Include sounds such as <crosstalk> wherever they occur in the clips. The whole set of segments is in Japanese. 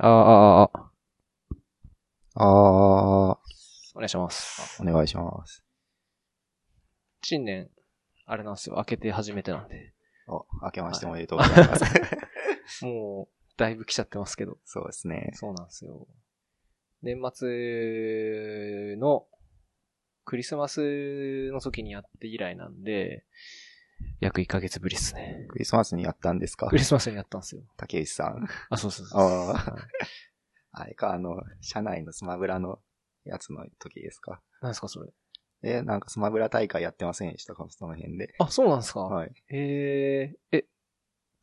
ああ、ああ、お願いします。お願いします。新年、あれなんですよ。開けて初めてなんで。お、明けましておめでとうございます。<laughs> もう、だいぶ来ちゃってますけど。そうですね。そうなんですよ。年末のクリスマスの時にやって以来なんで、約1ヶ月ぶりですね。クリスマスにやったんですか？クリスマスにやったんですよ。竹内さん。あ、そうそうそう。あ <laughs> あ、れか、あの、社内のスマブラのやつの時ですか？何ですか、それ？え、なんかスマブラ大会やってませんでしたか？その辺で。あ、そうなんですか、はい。へえ、え、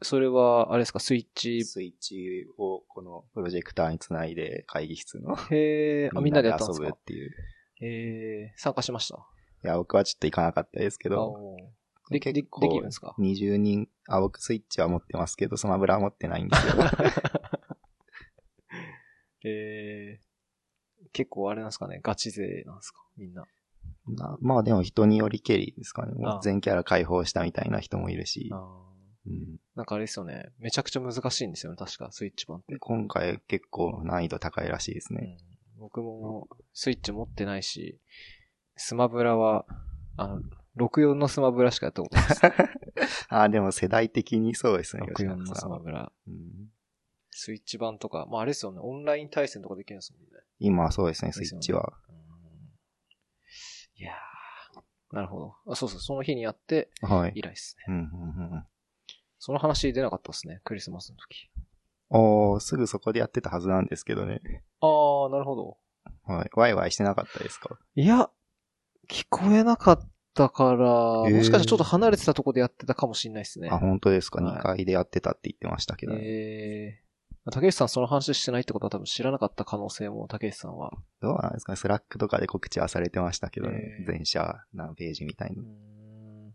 それは、あれですか、スイッチ、スイッチをこのプロジェクターにつないで会議室のへえ、あ、みんなで遊ぶかっていう。へえ、参加しました？いや、僕はちょっと行かなかったですけあど、で、で、で結構きるんですか？20人、あ、僕スイッチは持ってますけど、スマブラは持ってないんですよ。<laughs> えー、結構あれなんですかね、ガチ勢なんですか？みんな。なまあでも人によりけりですかね。もあう全キャラ解放したみたいな人もいるしうん、なんかあれですよね、めちゃくちゃ難しいんですよね、確か、スイッチ版って。今回結構難易度高いらしいですね。うん、僕もスイッチ持ってないし、スマブラは、あの、64のスマブラしかやったことないです。<laughs> あ、でも世代的にそうですね。64のスマブラ。うんスイッチ版とか、まああれですよね、オンライン対戦とかできるんですもんね。今はそうですね、スイッチは。うんいやー、なるほど。あそうそう、その日にやってはい。以来ですね。うんうんうんその話出なかったですね、クリスマスの時。おー、すぐそこでやってたはずなんですけどね。あー、なるほど。はい。ワイワイしてなかったですか？いや、聞こえなかったから、もしかしたらちょっと離れてたとこでやってたかもしれないですね。あ、本当ですか、はい ?2 階でやってたって言ってましたけどね。えー、竹内さんその話してないってことは多分知らなかった可能性も竹内さんは。どうなんですかね？ Slack とかで告知はされてましたけどねへ。ー全社何ページみたいうな。ーん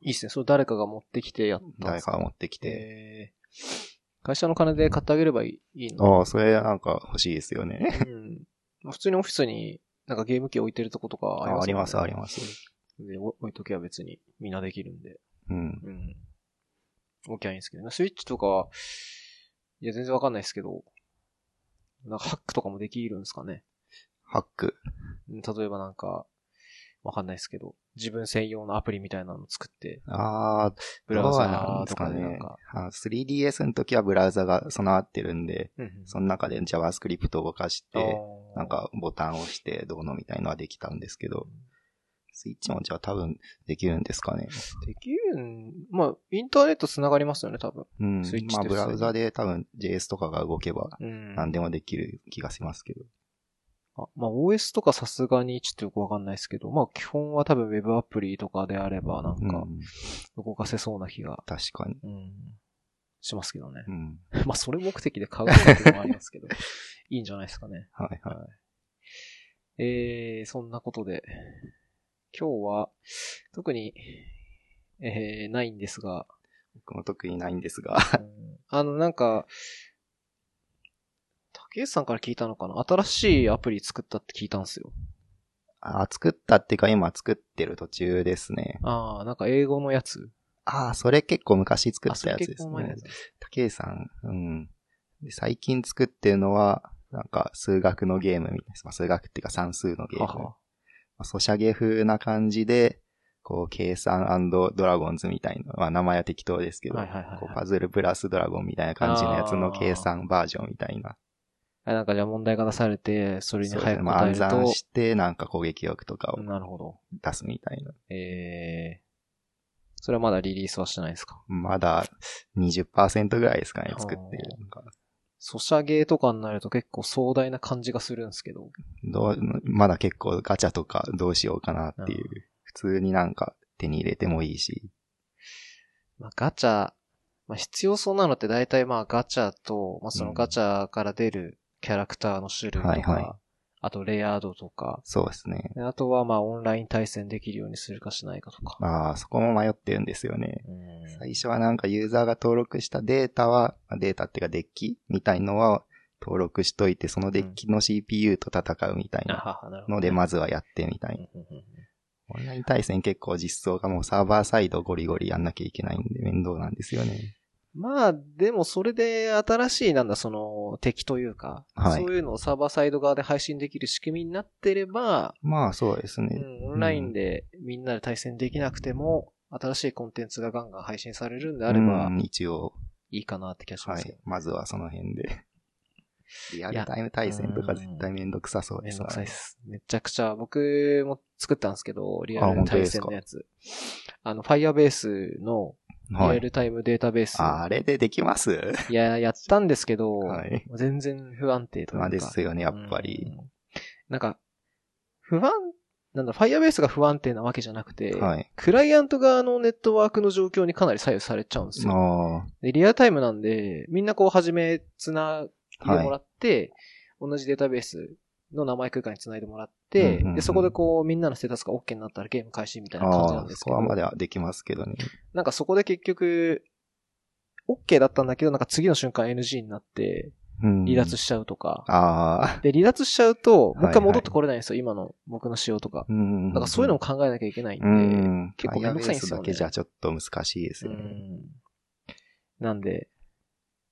いいっすね。それ誰かが持ってきてやったんですか？誰かが持ってきて。えー会社の金で買ってあげればいいの？ああ、それなんか欲しいですよね。うん。まあ普通にオフィスになんかゲーム機置いてるとことかああります、ありまます。す。で、お置いとけば別にみんなできるんで。うん。うん。置きゃいいんですけどね。スイッチとか、いや、全然わかんないですけど、なんかハックとかもできるんですかね。ハック。うん例えばなんか、わかんないですけど、自分専用のアプリみたいなの作って、ああ、ブラウザーとですかねかでなんか、。あ 3DS の時はブラウザが備わってるんで、うんうんその中で JavaScript を動かして、なんかボタンを押してどうのみたいのはできたんですけど、スイッチもじゃあ多分できるんですかね。できるん、まあ、インターネット繋がりますよね、多分。うん。スイッチまあブラウザで多分 JS とかが動けばうん。何でもできる気がしますけど。あまあ、OS とかさすがにちょっとよくわかんないですけど、まあ、基本は多分 Web アプリとかであれば、なんか、うん。動かせそうな気が、確かに。うん、しますけどね。うん。<laughs> まあ、それ目的で買うっていうのもありますけど、<laughs> いいんじゃないですかね。はいはい。はい。えー、そんなことで、今日は、特に、えー、ないんですが、僕も特にないんですが。うんあの、なんか、竹内さんから聞いたのかな？新しいアプリ作ったって聞いたんですよ。あ作ったっていうか今作ってる途中ですね。ああ、なんか英語のやつああ、それ結構昔作あ、ったやつですね。竹井さん、うん。で最近作ってるのは、なんか数学のゲームみたいです。まあ、数学っていうか算数のゲーム。ははまあソシャゲ風な感じで、こう、計算ドラゴンズみたいな、まあ名前は適当ですけど、はいはいはいはいこうパズルプラスドラゴンみたいな感じのやつの計算バージョンみたいな。あなんかじゃあ問題が出されて、それにそうです早くねまあ暗答えると、算して、なんか攻撃力とかをなるほど。出すみたいな。えー、それはまだリリースはしてないですか？まだ20%ぐらいですかね、作ってるのが。ソシャゲとかになると結構壮大な感じがするんですけど。どう、まだ結構ガチャとかどうしようかなっていう。普通になんか手に入れてもいいし。まあ、ガチャ、まあ、必要そうなのって大体まあガチャと、まあ、そのガチャから出るキャラクターの種類とか、はいはいあとレイヤードとか、そうですね。であとはまあオンライン対戦できるようにするかしないかとか。まあ、そこも迷ってるんですよね。うん最初はなんかユーザーが登録したデータは、まあデータっていうかデッキみたいのは登録しといて、そのデッキの CPU と戦うみたいあなので、まずはやってみたいな。うんうんうんオンライン対戦結構実装がもうサーバーサイドゴリゴリやんなきゃいけないんで面倒なんですよね。まあ、でもそれで新しいなんだ、その敵というか、はいそういうのをサーバーサイド側で配信できる仕組みになってれば、まあそうですね。うん、オンラインでみんなで対戦できなくても、新しいコンテンツがガンガン配信されるんであればう、ん一応、いいかなって気がしまはすけど。い。まずはその辺で。リアルタイム対戦とか絶対めんどくさそうですわねめんどくさいっす。めちゃくちゃ、僕も作ったんですけど、リアル対戦のやつ。あの、Firebase のリアはい。ルタイムデータベース。ああれでできます？いや、やったんですけど、はい全然不安定というか。まあですよね、やっぱり。うん。なんか、不安、なんだ、Firebase が不安定なわけじゃなくて、はい。クライアント側のネットワークの状況にかなり左右されちゃうんですよ。あでリアルタイムなんで、みんなこう、はじめ、つないでもらって、同じデータベースの名前空間につないでもらって、うんうんうんで、そこでこう、みんなのステータスが OK になったらゲーム開始みたいあ。な感じなんですけど、そこはまではできますけどね。なんかそこで結局、OK だったんだけど、なんか次の瞬間 NG になって、うん。離脱しちゃうとか。ああ。で、離脱しちゃうと、もう一はいはい回戻ってこれないんですよ、今の僕の仕様とか。うん。だからそういうのも考えなきゃいけないんで、うん。結構めんどくさいんですよねだけじゃちょっと難しいですうよね。んなんで、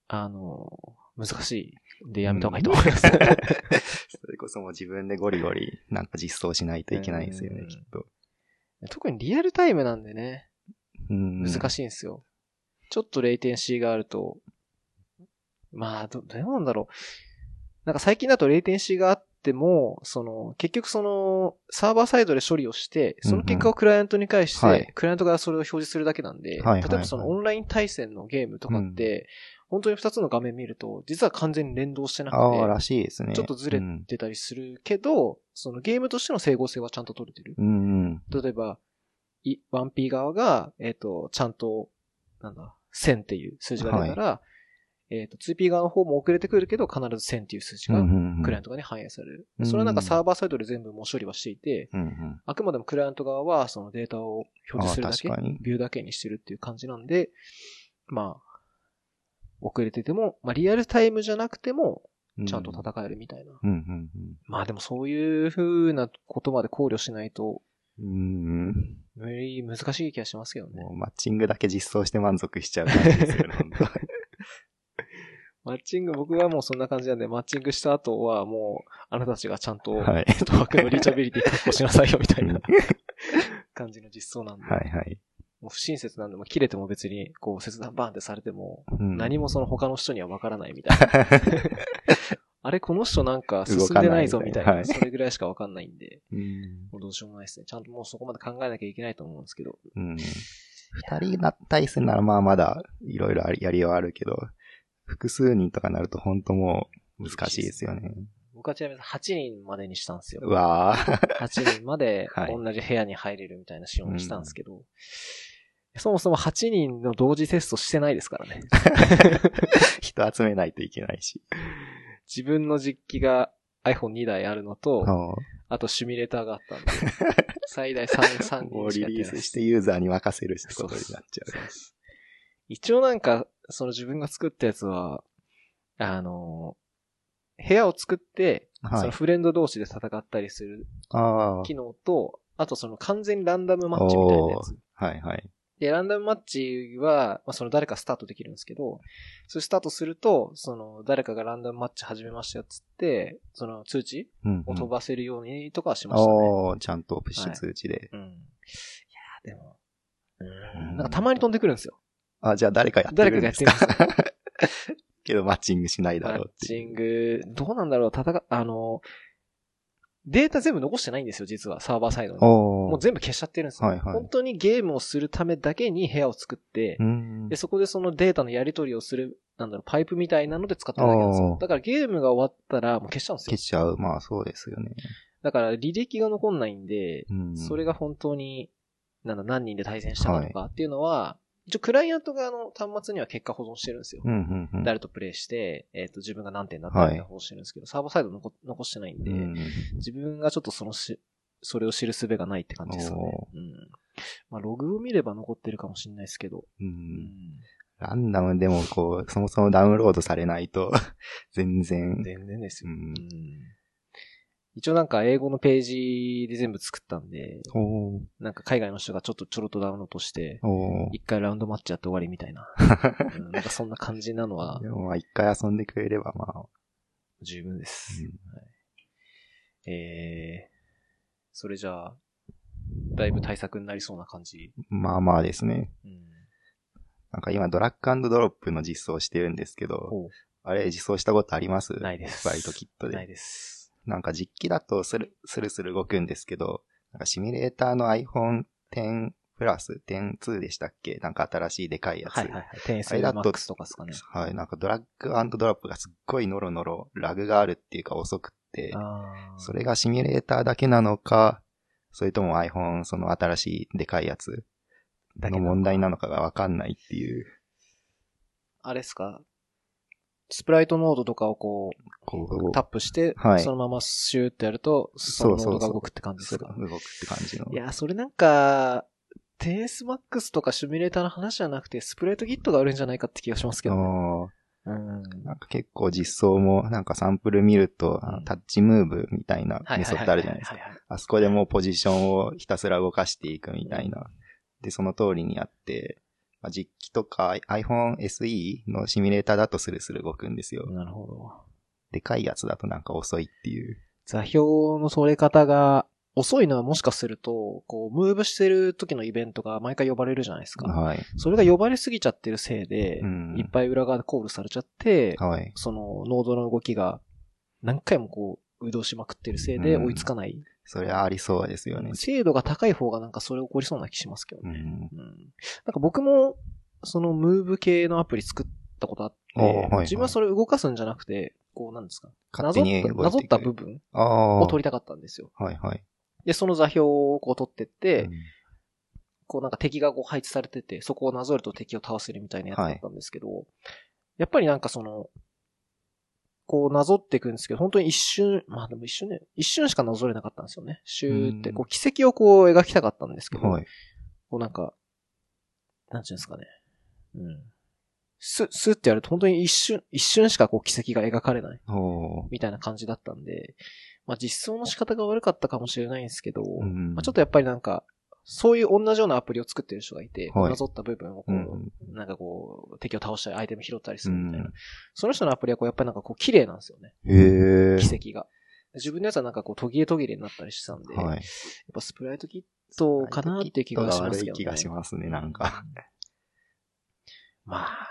あの、難しいんでやめた方がいいと思います。<laughs> それこそもう自分でゴリゴリなんか実装しないといけないですよねうん、きっと。特にリアルタイムなんでね、うん。難しいんですよ。ちょっとレイテンシーがあると、まあ、ど、どうなんだろう。なんか最近だとレイテンシーがあっても、その、結局その、サーバーサイドで処理をして、その結果をクライアントに返して、うんうんはいクライアントがそれを表示するだけなんで、例えばそのオンライン対戦のゲームとかって、本当に二つの画面見ると、実は完全に連動してなくて、ああ、らしいですね。ちょっとずれてたりするけど、そのゲームとしての整合性はちゃんと取れてる。うん。うん例えば、い 1P 側が、えっ、と、ちゃんと、なんだ、1000っていう数字が出たら、えっ、と、2P 側の方も遅れてくるけど、必ず1000っていう数字うん。うが、んうん。クライアント側に反映される。うんそれはなんかサーバーサイドで全部もう処理はしていて、うんうん。あくまでもクライアント側はそのデータを表示するだけビューだけにしてるっていう感じなんで、まあ、遅れてても、まあリアルタイムじゃなくても、ちゃんと戦えるみたいな。うんうんまあでもそういう風なことまで考慮しないと、うん。うん。無理、難しい気がしますけどねも。うマッチングだけ実装して満足しちゃう感じですよね、<laughs> 本当マッチング、僕はもうそんな感じなんで、マッチングした後はもう、あなたたちがちゃんと、はい。ネットワークのリーチャビリティ確保しなさいよみたいな感じの実装なんで、はいはい。もう不親切なんで、もう切れても別に、こう切断バーンってされても、うん何もその他の人にはわからないみたいな。<laughs> あれ、この人なんか進んでないぞみたいな、ないなはいそれぐらいしかわかんないんで、うんもうどうしようもないですね。ちゃんともうそこまで考えなきゃいけないと思うんですけど。うん。二人な対戦ならまあまだいろいろやりはあるけど、複数人とかなると本当もう難しいですよね。僕はちなみに8人までにしたんですよ。うわぁ。8人まで <laughs> はい同じ部屋に入れるみたいな仕様にしたんですけど、そもそも8人の同時テストしてないですからね。<laughs> 人集めないといけないし。自分の実機が iPhone2 台あるのと、ああとシミュレーターがあったんで、<laughs> 最大3、3もう人しかリリースしてユーザーに任せるってことになっちゃう。一応なんか、その自分が作ったやつは、あの、部屋を作って、そはい。のフレンド同士で戦ったりする。機能と、あとその完全にランダムマッチみたいなやつ。はいはい。で、ランダムマッチは、まあ、その誰かスタートできるんですけど、それスタートすると、その誰かがランダムマッチ始めましたよっつって、その通知うん、を飛ばせるようにとかはしうん。ましたね。おーちゃんとプッシュ通知で。うん。いやーでも、ううんん。なんかたまに飛んでくるんですよ。あ、じゃあ誰かやって誰るんでか？がやってすかるんですよ。<laughs> けどマッチングしないだマッろうっていう。チング、どうなんだろう、戦、あの、データ全部残してないんですよ、実は、サーバーサイドに。もう全部消しちゃってるんですよ。はいはい本当にゲームをするためだけに部屋を作って、うんで、。そこでそのデータのやり取りをする、なんだろう、パイプみたいなので使ってるだけなんです。よだからゲームが終わったらもう消しちゃうんですよ消。しちゃう。まあそうですよね。だから履歴が残んないんで、うん。それが本当に、なんだ、何人で対戦したのかっていうのは、一応クライアント側の端末には結果保存してるんですよ。うんうんうん。誰とプレイして、えっ、と、自分が何点だったみたいな保存してるんですけど、サーバーサイド残残してないんで、うん。自分がちょっとそのし、それを知る術がないって感じですかね。おうん。まあ、ログを見れば残ってるかもしれないですけど。う。うんん。ランダムでもこう、そもそもダウンロードされないと、<laughs> 全然。全然ですよ。うんうん一応なんか英語のページで全部作ったんで、なんか海外の人がちょっとちょろっとダウンロードして、一回ラウンドマッチやって終わりみたいな。<laughs> うんなんかそんな感じなのはでもまあ一回遊んでくれればまあ、十分です。うんはい、えー、それじゃあ、だいぶ対策になりそうな感じ？まあまあですね。うん。なんか今ドラッグドロップの実装してるんですけど、ほあれ実装したことあります？ないです。スプライトキットで。ないです。なんか実機だとスルスルスル動くんですけど、なんかシミュレーターの iPhone X プラス、10.2でしたっけ？なんか新しいでかいやつ。はいはいはい。テンスマックスとかですかね。はい、なんかドラッグドロップがすっごいノロノロラグがあるっていうか遅くって、それがシミュレーターだけなのか、それとも iPhone その新しいでかいやつの問題なのかがわかんないっていう、あれですか？スプライトノードとかをここう、タップして、はいそのままシューってやると、そのノードが動くって感じですか？動くって感じの。いや、それなんか、テンスマックスとかシミュレーターの話じゃなくて、スプライトギットがあるんじゃないかって気がしますけどね。あうん。ーなんか結構実装もなんかサンプル見ると、タッチムーブみたいなメソッドあるじゃないですか。あそこでもうポジションをひたすら動かしていくみたいな。で、その通りにやって、まあ、実機とか iPhone SE のシミュレーターだとスルスル動くんですよ。なるほど。でかいやつだとなんか遅いっていう。座標の取れ方が遅いのはもしかすると、こう、ムーブしてる時のイベントが毎回呼ばれるじゃないですか。はい。それが呼ばれすぎちゃってるせいで、うんいっぱい裏側でコールされちゃって、はい。そのノードの動きが何回もこう、移動しまくってるせいでうん追いつかない。それはありそうですよね。精度が高い方がなんかそれ起こりそうな気しますけどね。うん。うん。なんか僕も、そのムーブ系のアプリ作ったことあって、はいはい自分はそれ動かすんじゃなくて、こうなんですか？なぞったなぞった部分。を取りたかったんですよ。はいはい。で、その座標をこう取ってって、うんこうなんか敵がこう配置されてて、そこをなぞると敵を倒せるみたいなやつだったんですけど、やっぱりなんかその、こうなぞっていくんですけど、本当に一瞬、まあでも一瞬ね、一瞬しかなぞれなかったんですよね。シューって、うんこう奇跡をこう描きたかったんですけど、はい。こうなんか、なんていうんですかね。うん。ス、スってやると本当に一瞬、一瞬しかこう奇跡が描かれないみたいな感じだったんで、まあ実装の仕方が悪かったかもしれないんですけど、うんまあ、ちょっとやっぱりなんか、そういう同じようなアプリを作ってる人がいて、はいなぞった部分をこう、うんなんかこう、敵を倒したり、アイテム拾ったりするみたいな。うんその人のアプリはこう、やっぱりなんかこう、綺麗なんですよね。へえ。奇跡が。自分のやつはなんかこう、途切れ途切れになったりしてたんで、やっはい。ぱスプライトキットかなっていう気がしますけど、ね。悪い気がしますね、なんか。まあ、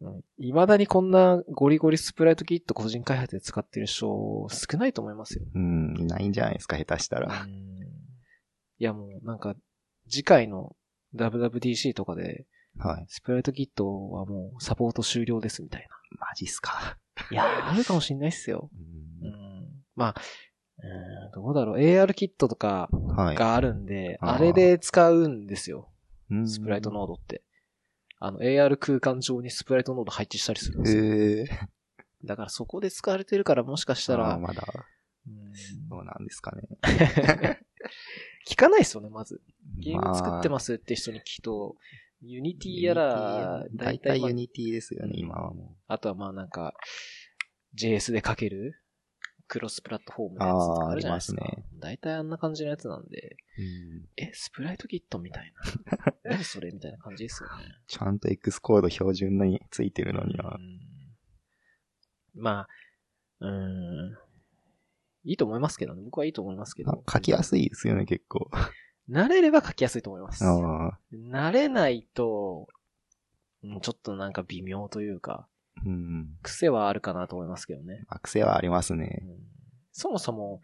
うん未だにこんなゴリゴリスプライトキット個人開発で使ってる人少ないと思いますよ。うん、いないんじゃないですか、下手したら。うんいやもうなんか、次回の WWDC とかで、はい。スプライトキットはもうサポート終了ですみたいマジっすか。な。いやー、あるかもしんないっすよ。ううんん。まあ、うんどうだろう。 ARKit とかはい。があるんで、あーあれで使うんですよ。うん SpriteNode って。あの、AR 空間上に SpriteNode 配置したりするんですよ。へえ。だからそこで使われてるからもしかしたら、あーまだ、うんどうなんですかね。<laughs> 聞かないっすよね、まず。ゲーム作ってす。ますって人に聞くと、 Unity やら、大大体まあ大体 Unity ですよね、今はもあとはまあなんか、JS で書けるクロスプラットフォームのやつとかあるじゃないですか。大体あんな感じのやつなんで、う。うんえ、スプライトキットみたいな。<laughs> 何それみたいな感じですよね。ちゃんと X コード標準についてるのにはう。んまあ、うん。いいと思いますけどね。僕はいいと思いますけあど。書きやすいですよね、結構。慣れれば書きやすいと思います。慣れないと、うんちょっとなんか微妙というか、うん。癖はあるかなと思いますけどね。まあ癖はありますうね。んそもそも、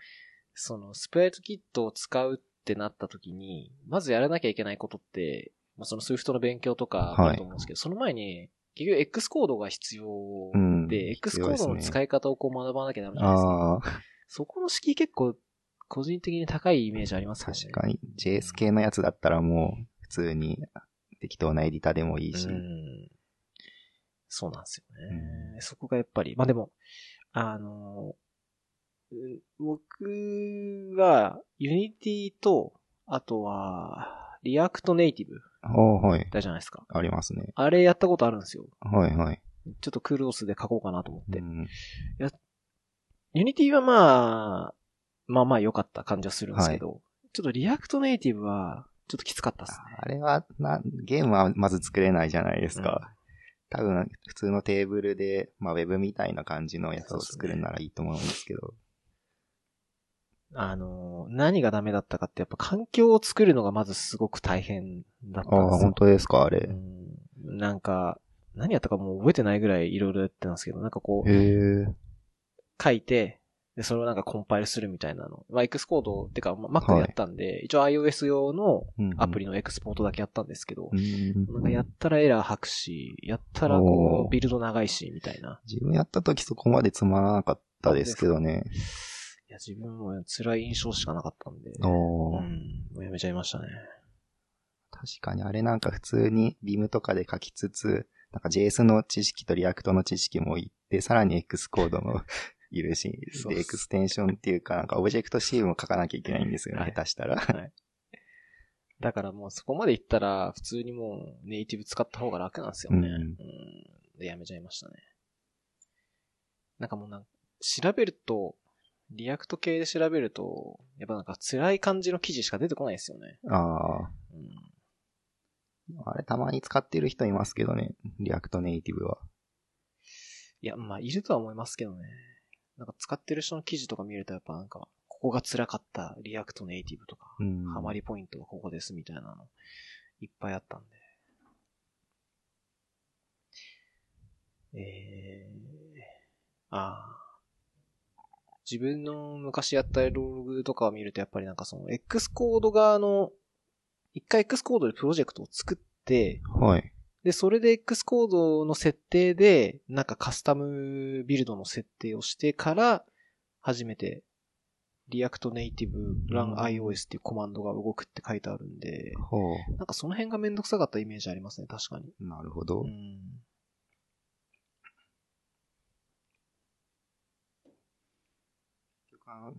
そのスプライトキットを使うってなった時に、まずやらなきゃいけないことって、まあ、その Swift の勉強とかあると思うんですけど、その前に、結局 X コードが必要うん。で、X コードの使いい方をこう学ばなきゃダメじゃないですか。そこの敷居結構、個人的に高いイメージありますね？確かに。JS 系のやつだったらもう、普通に適当なエディターでもいいし。うんそうなんですよね。うそこがやっぱり、まあでも、あの、うん僕は、Unity と、あとは、React Native おーはい。だじゃないですか。ありますね。あれやったことあるんですよ。はいはい。ちょっとクロスで書こうかなと思って。うん。Unity はまあ、まあまあ良かった感じはするんですけど、ちょっと React Native は、ちょっときつかったですね。あれはな、ゲームはまず作れないじゃないですか。多分、普通のテーブルで、まあ、ウェブみたいな感じのやつを作るならいいと思うんですけど。あの、何がダメだったかって、やっぱ環境を作るのがまずすごく大変だったんですよ。ああ、本当ですか、あれ。うんなんか、何やったかもう覚えてないぐらいいろいろやってたんですけど、なんかこう。書いて、で、それをなんかコンパイルするみたいなの。まあ、 Xcode ってか、まあ Mac でやったんで、一応 iOS 用のアプリのエクスポートだけやったんですけど、うんなんかやったらエラー吐くし、やったらこう、ビルド長いし、みたいな。自分やった時そこまでつまらなかったですけどね。いや、自分も辛い印象しかなかったんで、おーうん、もうやめちゃいましたね。確かにあれなんか普通に Vim とかで書きつつ、なんか JS の知識と React の知識もいって、さらに Xcode もいるし、で、エクステンションっていうか、なんかオブジェクト C も書かなきゃいけないんですよね、はい下手したら。はい。だからもうそこまで行ったら、普通にもうネイティブ使った方が楽なんですよね。うんうんで、やめちゃいましたね。なんかもうなん調べると、 React 系で調べると、やっぱなんか辛い感じの記事しか出てこないですよね。あうん、あ、あれたまに使ってる人いますけどね、 React Native は。いや、まあ、いるとは思いますけどね。なんか使ってる人の記事とか見るとやっぱなんか、ここが辛かった React Native とか、うん。ハマりポイントはここですみたいなの、いっぱいあったんで。えー、ああ。自分の昔やったログとかを見るとやっぱりなんかその X コード側の、一回 X コードでプロジェクトを作って、はい。で、それで X コードの設定で、なんかカスタムビルドの設定をしてから、初めて、 React Native run iOS っていうコマンドが動くって書いてあるんで、ほなんかその辺がめんどくさかったイメージありますね、確かに。う。なるほど。うん。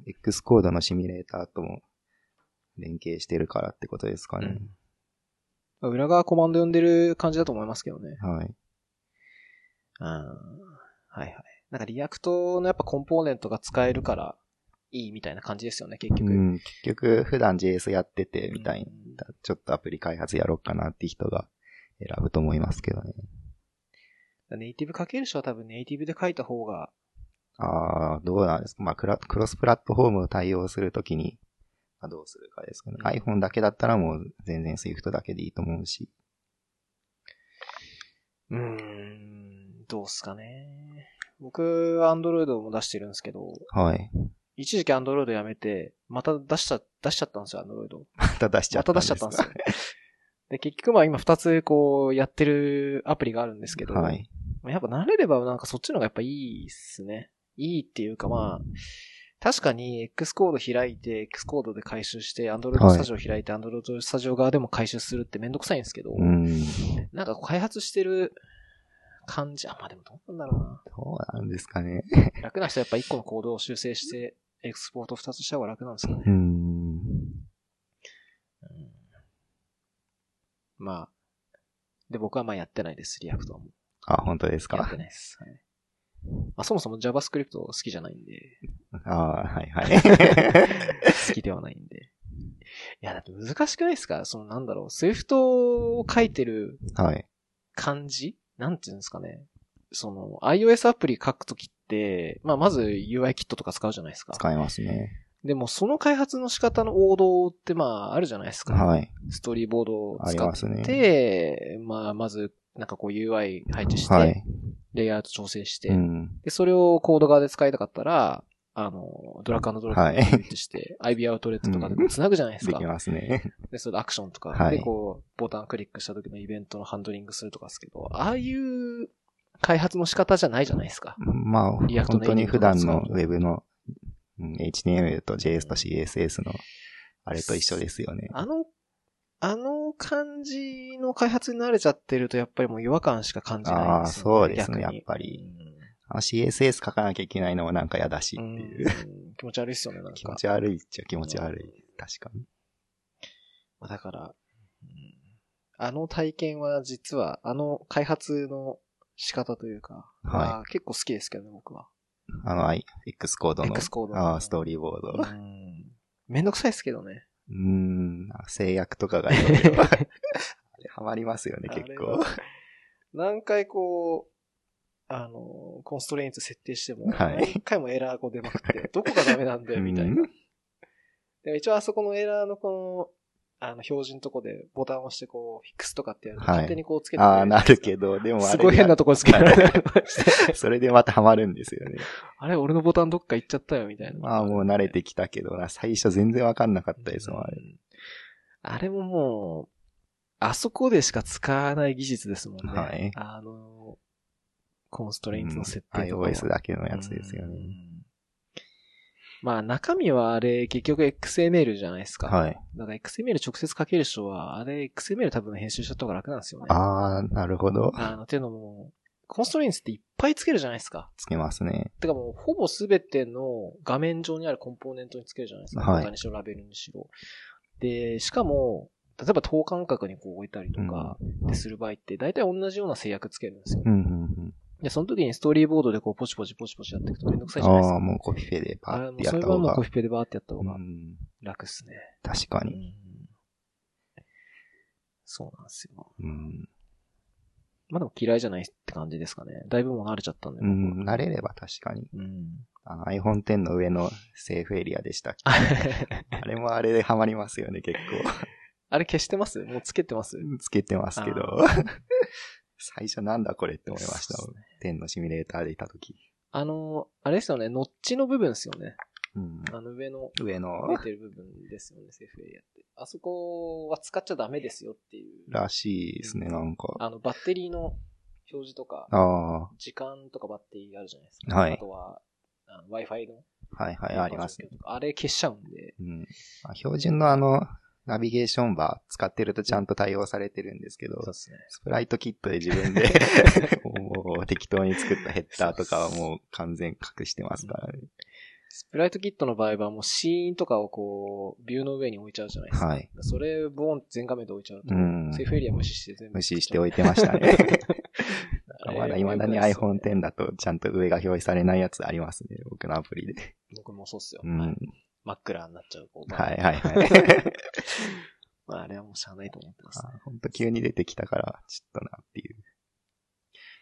X コードのシミュレーターとも連携してるからってことですかね。まあ裏側コマンド読んでる感じだと思いますけどね。はい。うん。はいはい。なんか React のやっぱコンポーネントが使えるからいいみたいな感じですよね、結局。うん、結局、普段 JS やってて、みたいうんな、ちょっとアプリ開発やろうかなって人が選ぶと思いますけどね。ネイティブ書ける人は多分ネイティブで書いた方が、ああ、どうなんですか。まあクラ、クロスプラットフォームを対応するときに、まあどうするかですかね。うん iPhone だけだったらもう全然 Swift だけでいいと思うし。うーん、どうすかね。僕は Android も出してるんですけど、はい。一時期 Android やめて、また出した、出しちゃったんですよ、Android。また出しちゃまったんですた出しちゃったんですよ。で、結局まあ今二つこうやってるアプリがあるんですけど、はい。まあやっぱ慣れればなんかそっちの方がやっぱいいっすね。いいっていうかまあ、確かに Xcode 開いて、 Xcode で改修して、Android はいスタジオ開いて、Android スタジオ側でも回収するってめんどくさいんですけど、うん。なんか開発してる感じ、あ、まあでもどうなんだろうな。そうなんですかね。楽な人はやっぱ一個のコードを修正して、エクスポート二つした方が楽なんですかね。うん。うんまあ。で、僕はまあやってないです、 React はもう。あ、本当ですかやって。ないです。はい。まあそもそも JavaScript 好きじゃないんで、ああ、はいはい。<laughs> 好きではないんで。いや、だって難しくないですか？そのなんだろう、Swift を書いてるはい。感じ？なんていうんですかね。その、iOS アプリ書くときって、まあまず UI キットとか使うじゃないですか。使えますね。でもその開発の仕方の王道ってまああるじゃないですか。はい。ストーリーボードを使っますね。て、まあまずなんかこう UI 配置して、はい。レイアウト調整して、うん。で、それをコード側で使いたかったら、あの、ドラッグドドロはいップってして、IB アウトレットとかで繋ぐじゃないですか。できますね。で、それでアクションとか、はいで、こう、ボタンクリックした時のイベントのハンドリングするとかですけど、ああいう開発の仕方じゃないじゃないですか。まあ、本当に普段のネイティブとか使うとウェブのうん HTML と JS と CSS のあれと一緒ですよね。あの、あの感じの開発に慣れちゃってると、やっぱりもう違和感しか感じないですよ、あーそうですねやっぱりあ CSS 書かなきゃいけないのもなんか嫌だしうってん。いう。うん気持ち悪いっすよね、なんか。気持ち悪いっちゃ気持ち悪い。確かに。まあだから、うんあの体験は実は、あの開発の仕方というか、はいまあ結構好きですけどね、僕は。あの、X コードの。X コードのああ、ストーリーボード。う。ん。めんどくさいですけどね。うーん、制約とかがいろいろ。<laughs> あれハマりますよね、結構。何回こう、あの、コンストレインツ設定しても、はい。何回もエラーが出まくって、どこがダメなんだよ、みたいな。うん。で一応あそこのエラーのこの、あの、表示のとこでボタンを押してこう、フィックスとかってやるとはい勝手にこうつけてああ、なるけど、でもあれすごい変なところつけられたりとかして。<laughs> それでまたハマるんですよね。あれ、俺のボタンどっか行っちゃったよ、みたいな。まあもう慣れてきたけどな、最初全然わかんなかったですもん、あれ。うんあれももう、あそこでしか使わない技術ですもんね。はいあの、コンストレインツの設定とかは、iOS だけのやつですよね。うんまあ中身はあれ結局 XML じゃないですか。はい。だから XML 直接書ける人は、あれ XML 多分編集しちゃった方が楽なんですよね。ああ、なるほど。あの、ていうのも、コンストレインツっていっぱいつけるじゃないですか。つけますね。てかもう、ほぼすべての画面上にあるコンポーネントにつけるじゃないですか。はいボタンにしろ、ラベルにしろ。で、しかも、例えば等間隔にこう置いたりとかでする場合って、大体同じような制約つけるんですよ。うん、うん、うん。で、その時にストーリーボードでこう、ポチポチポチポチやっていくとめんどくさいじゃないですああ、か。もうコピペでパあれーってやもうそれはった方が。もうコピペでバーってやった方がうん、楽っすね。確かに。うんそうなんですよ。うん。まあでも嫌いじゃないって感じですかね。だいぶもう慣れちゃったんで。うん、慣れれば確かに。うん。あの iPhone X の上のセーフエリアでしたっけ？<laughs> あれもあれでハマりますよね、結構。あれ消してます？もうつけてます？つけてますけどあ。<laughs> 最初なんだこれって思いましたね。10のシミュレーターでいたとき。あの、あれですよね、ノッチの部分ですよね。うん。あの上の、上の出てる部分ですよね、セーフエリアって。あそこは使っちゃダメですよっていう。らしいですね、なんか。あの、バッテリーの表示とか、あ時間とかバッテリーあるじゃないですか。はいあとは、Wi-Fi の。あ、はいはい、ありますね。。あれ消しちゃうんで。うん。あ標準のあの、ナビゲーションバー使ってるとちゃんと対応されてるんですけど、ですね。スプライトキットで自分でも <laughs> う適当に作ったヘッダーとかはもう完全隠してますからね。スプライトキットの場合はもうシーンとかをこう、ビューの上に置いちゃうじゃないですか。はい。それ、ボーン全画面で置いちゃうと、うんセーフエリア無視して全部。無視しておいてましたね。<laughs> まだ未だに iPhone X だとちゃんと上が表示されないやつありますね、僕のアプリで。僕もそうっすよ。うん。はい真っ暗になっちゃう。はいはいはい。<laughs> まあ、あれはもうしゃあないと思ってます、ね。ほんと急に出てきたから、ちょっとなっていう。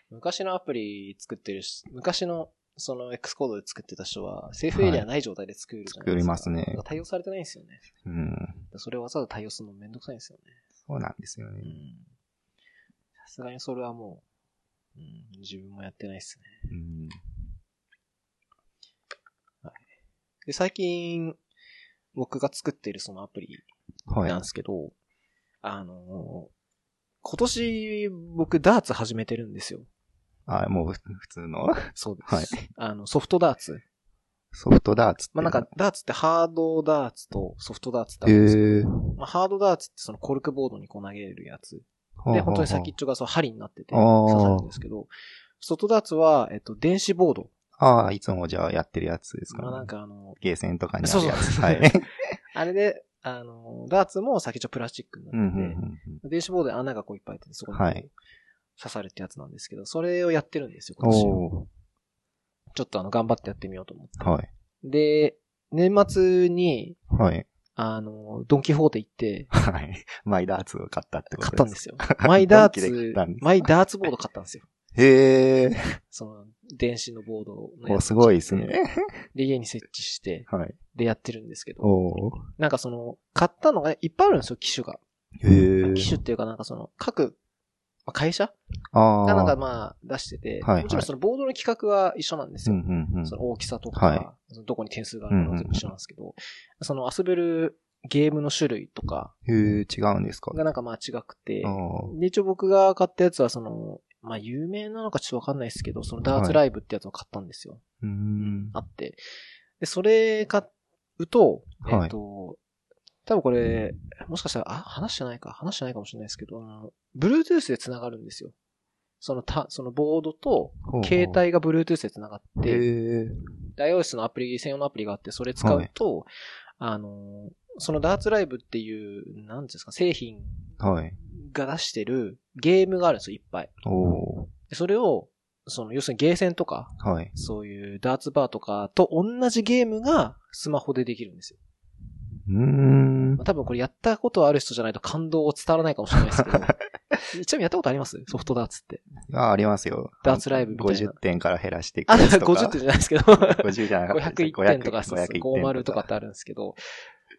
昔のアプリ作ってるし、昔のその X コードで作ってた人は、セーフエリアない状態で作るじゃないですか。作りますね対応されてないんですよね。うん。それをわざわざ対応するのめんどくさいんですよね。そうなんですよね。うん。さすがにそれはもう、うん、自分もやってないですね。うん。で、最近、僕が作っているそのアプリはいなんで。すけど、あの、今年僕ダーツ始めてるんですよ。あ、もう普通の？そうです。はいあの、ソフトダーツ。ソフトダーツ。まあ、なんか、ダーツってハードダーツとソフトダーツってあへるんですけど、ーまあ、ハードダーツってそのコルクボードにこう投げるやつ。で、本当に先っちょがそう針になってて刺さるんですけど、ソフトダーツは、えっと、電子ボード。ああ、いつもじゃあやってるやつですか、ね。まあ、なんかあの、ゲーセンとかにあそうそうるやつ。はい。<laughs> あれで、あの、ダーツも先っちょプラスチックにうんなってうんて、電子ボードで穴がこういっぱい開いてて、そこに刺さるってやつなんですけど、それをやってるんですよ、うん。今年。おちょっとあの、頑張ってやってみようと思って。ーはい。で、年末に、はい。あの、ドンキホーテ行って、はい。マイダーツを買ったってことで買ったんですすよ。マイダーツ、すマイダーツボード買ったんですよ。へえ。その、電子のボードのやお、つすごいですね。で、家に設置して、はい。でやってるんですけど、おーなんかその、買ったのがねいっぱいあるんですよ、機種が。へえ。機種っていうかなんかその、各、まあ会社ああ。がなんかまあ出してて、はいはいもちろんそのボードの規格は一緒なんですよ。うんうんうんそ。の大きさとか、はいどこに点数があるのか全部一緒なんですけど、その遊べるゲームの種類とかへえ、違うんですか？がなんかまあ違くて、で、一応僕が買ったやつはその、まあ有名なのかちょっとわかんないですけど、そのダーツライブってやつを買ったんですよ。うーん。あって。で、それ買うと、はいえっと、多分これ、もしかしたら、あ、話してないか、話してないかもしれないですけど、あの、Bluetooth で繋がるんですよ。そのた、そのボードと、携帯が Bluetooth で繋がって、へえ。で iOS のアプリ、専用のアプリがあって、それ使うと、あの、そのダーツライブっていう、なんていうんですか、製品はい。が出してるゲームがあるんですよ、いっぱい。それを、その、要するにゲーセンとか、はい。そういうダーツバーとかと同じゲームがスマホでできるんですよ。うーんまあ、。多分これやったことある人じゃないと感動を伝わらないかもしれないですけど。<laughs> ちなみにやったことあります？ソフトダーツって。あ、ありますよ。ダーツライブみたいな50点から減らしていくあ、やつとか。50点じゃないですけど。<laughs> 50じゃなかったです。501点とか、そうそう501 50とかってあるんですけど、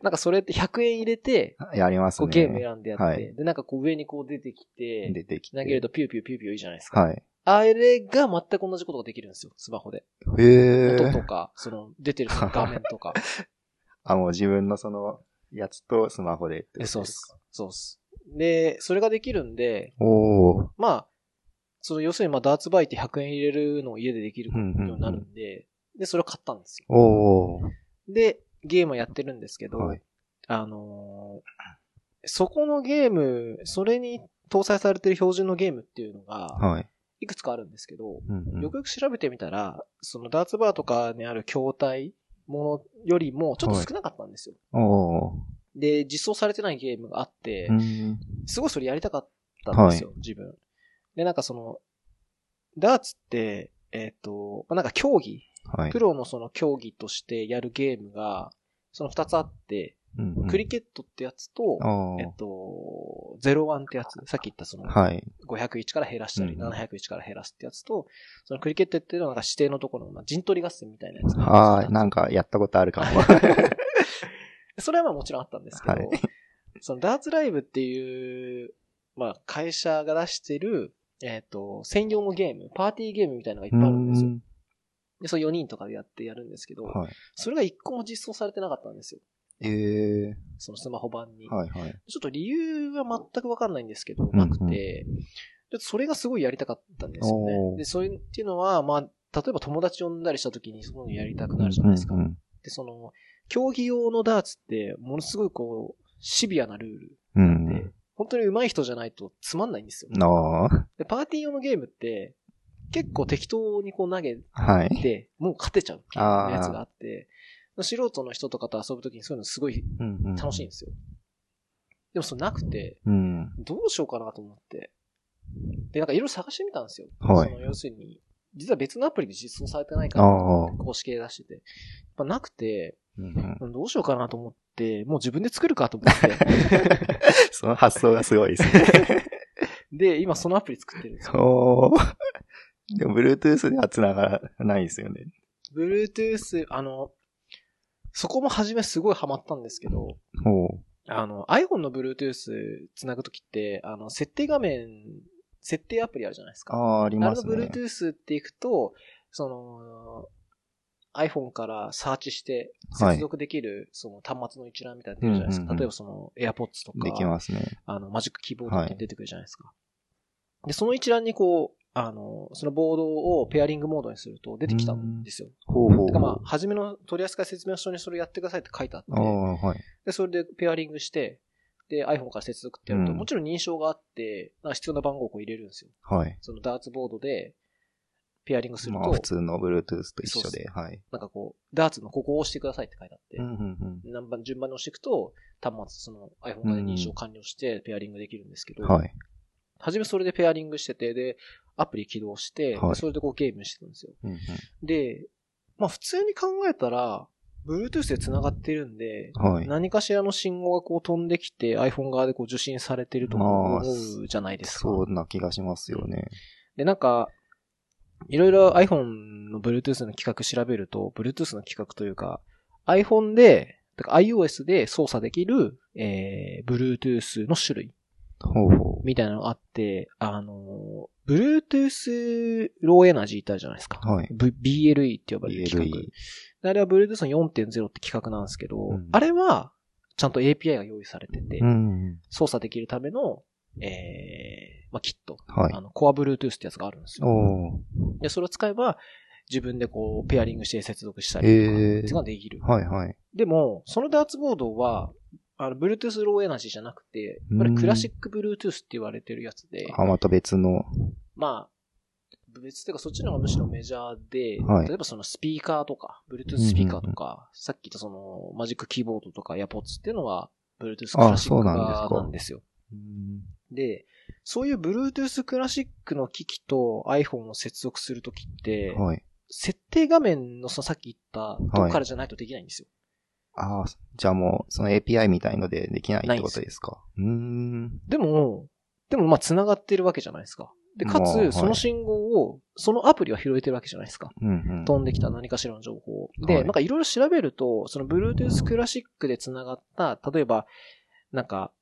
なんかそれって100円入れて、やりますね。ゲーム選んでやって、はいで、なんかこう上にこう出てきて、出てきて。投げるとピューピューピューピューいいじゃないですか。はい。あれが全く同じことができるんですよ、スマホで。へえ。音とか、その出てるその画面とか。<laughs> あ、もう自分のその、やつとスマホでえそうっですか？そうっす。で、それができるんで、おー。まあ、その要するにまあダーツバイって100円入れるのを家でできるようんうんうんうになるんで、で、それを買ったんですよ。おー。で、ゲームをやってるんですけど、はいあのーそこのゲーム、それに搭載されてる標準のゲームっていうのが、はい。いくつかあるんですけど、うんうんよくよく調べてみたら、そのダーツバーとかにある筐体ものよりもちょっと少なかったんですよ。おー。で、実装されてないゲームがあってう、ん。すごいそれやりたかったんですよ、自分。で、なんかその、ダーツって、えっ、と、まあなんか競技、はいプ。ロのその競技としてやるゲームが、その二つあって、うんうんクリケットってやつと、えっと、01ってやつ、さっき言ったその、はい。501から減らしたり、うん701から減らすってやつと、そのクリケットっていうのはなんか指定のところの、まあ、陣取り合戦みたいなやつああ、なんか。かやったことあるかも。<laughs> それはまあもちろんあったんですけど、はいそのダーツライブっていう、まあ会社が出してる、えっ、と、専用のゲーム、パーティーゲームみたいなのがいっぱいあるんですよ。うんで、そう4人とかでやってやるんですけど、はい。それが一個も実装されてなかったんですよ。ええそのスマホ版に。はいはい。ちょっと理由は全くわかんないんですけど、んうんなくて、ちょっとそれがすごいやりたかったんですよおね。ーで、そういうっていうのは、まあ、例えば友達呼んだりした時にそういうのやりたくなるじゃないですか。うんうんで、その、競技用のダーツって、ものすごいこう、シビアなルールうん。で、本当に上手い人じゃないとつまんないんですよ。ああ、で、パーティー用のゲームって、結構適当にこう投げはい。て、もう勝てちゃうっていうやつがあって、素人の人とかと遊ぶときにそういうのすごい楽しいんですよ。でもそれなくて、うん。どうしようかなと思って。で、なんかいろいろ探してみたんですよ。はいその要するに、実は別のアプリで実装されてないかあら、あ。公式で出してて。やっぱなくて、うんどうしようかなと思って、もう自分で作るかと思って。<laughs> その発想がすごいですね。で、今そのアプリ作ってるんですよ。でも、Bluetooth では繋がらないですよね。Bluetooth、あの、そこも初めすごいハマったんですけど、あの、iPhone の Bluetooth つなぐときって、あの、設定画面、設定アプリあるじゃないですか。ああ、ありあれのますね。Bluetooth っていくと、その、iPhone からサーチしてはい接続できる、その端末の一覧みたいなの出るじゃないですか。うんうんうん例えばその AirPods とか、できますね。あの、マジックキーボードって出てくるじゃないですか。で、その一覧にこう、あの、そのボードをペアリングモードにすると出てきたんですよ。ほうほうてかまあ、初めの取扱説明書にそれやってくださいって書いてあってはい。で、それでペアリングして、で、iPhone から接続ってやると、うんもちろん認証があって、なんか必要な番号をこう入れるんですよ。はい。そのダーツボードで、ペアリングすると、まあ、普通の Bluetooth と一緒で、はい。なんかこう、ダーツのここを押してくださいって書いてあって、うんうん何番、順番に押していくと、端末、その iPhone 側で認証完了してペアリングできるんですけど、うん。はい。はじめそれでペアリングしてて、で、アプリ起動して、はいでそれでこうゲームしてたんですよ。うんうんで、まあ普通に考えたら、Bluetooth で繋がってるんで、はい。何かしらの信号がこう飛んできて iPhone 側でこう受信されてると思うじゃないですか。そうな気がしますよね。で、なんか、いろいろ iPhone の Bluetooth の規格調べると、Bluetooth の規格というか、iPhone で、だから iOS で操作できる、えー、Bluetooth の種類ほうほみたいなのがあって、あの、Bluetooth Low Energy ってあるじゃないですか。う。はい。B- BLE って呼ばれる規格。BLE であれは Bluetooth の4.0って規格なんですけど、うんあれは、ちゃんと API が用意されてて、うん。操作できるための、えー、まあ、キット。はいあ。の、Core Bluetooth ってやつがあるんですよ。で、それを使えば、自分でこう、ペアリングして接続したりとか、えーのができる。はいはい。でも、そのダーツボードは、あの、Bluetooth Low Energy じゃなくて、これうんクラシック Bluetooth って言われてるやつで、あ、また別の。まあ、別っていうかそっちの方がむしろメジャーで、はい例えばそのスピーカーとか、Bluetooth スピーカーとか、さっき言ったそのマジックキーボードとか AirPods っていうのは、Bluetooth クラシックそうなんですか化なんですよ。で、そういう Bluetooth クラシックの機器と iPhone を接続するときって、はい。設定画面のさっき言ったとこからじゃないとできないんですよ。ああ、じゃあもう、その API みたいのでできないってことですか？うーん。でも、でもまあ繋がってるわけじゃないですか。で、かつ、その信号を、そのアプリは拾えてるわけじゃないですか。うんうん。飛んできた何かしらの情報を。で、はいなんかいろいろ調べると、その Bluetooth クラシックで繋がった、例えば、なんか、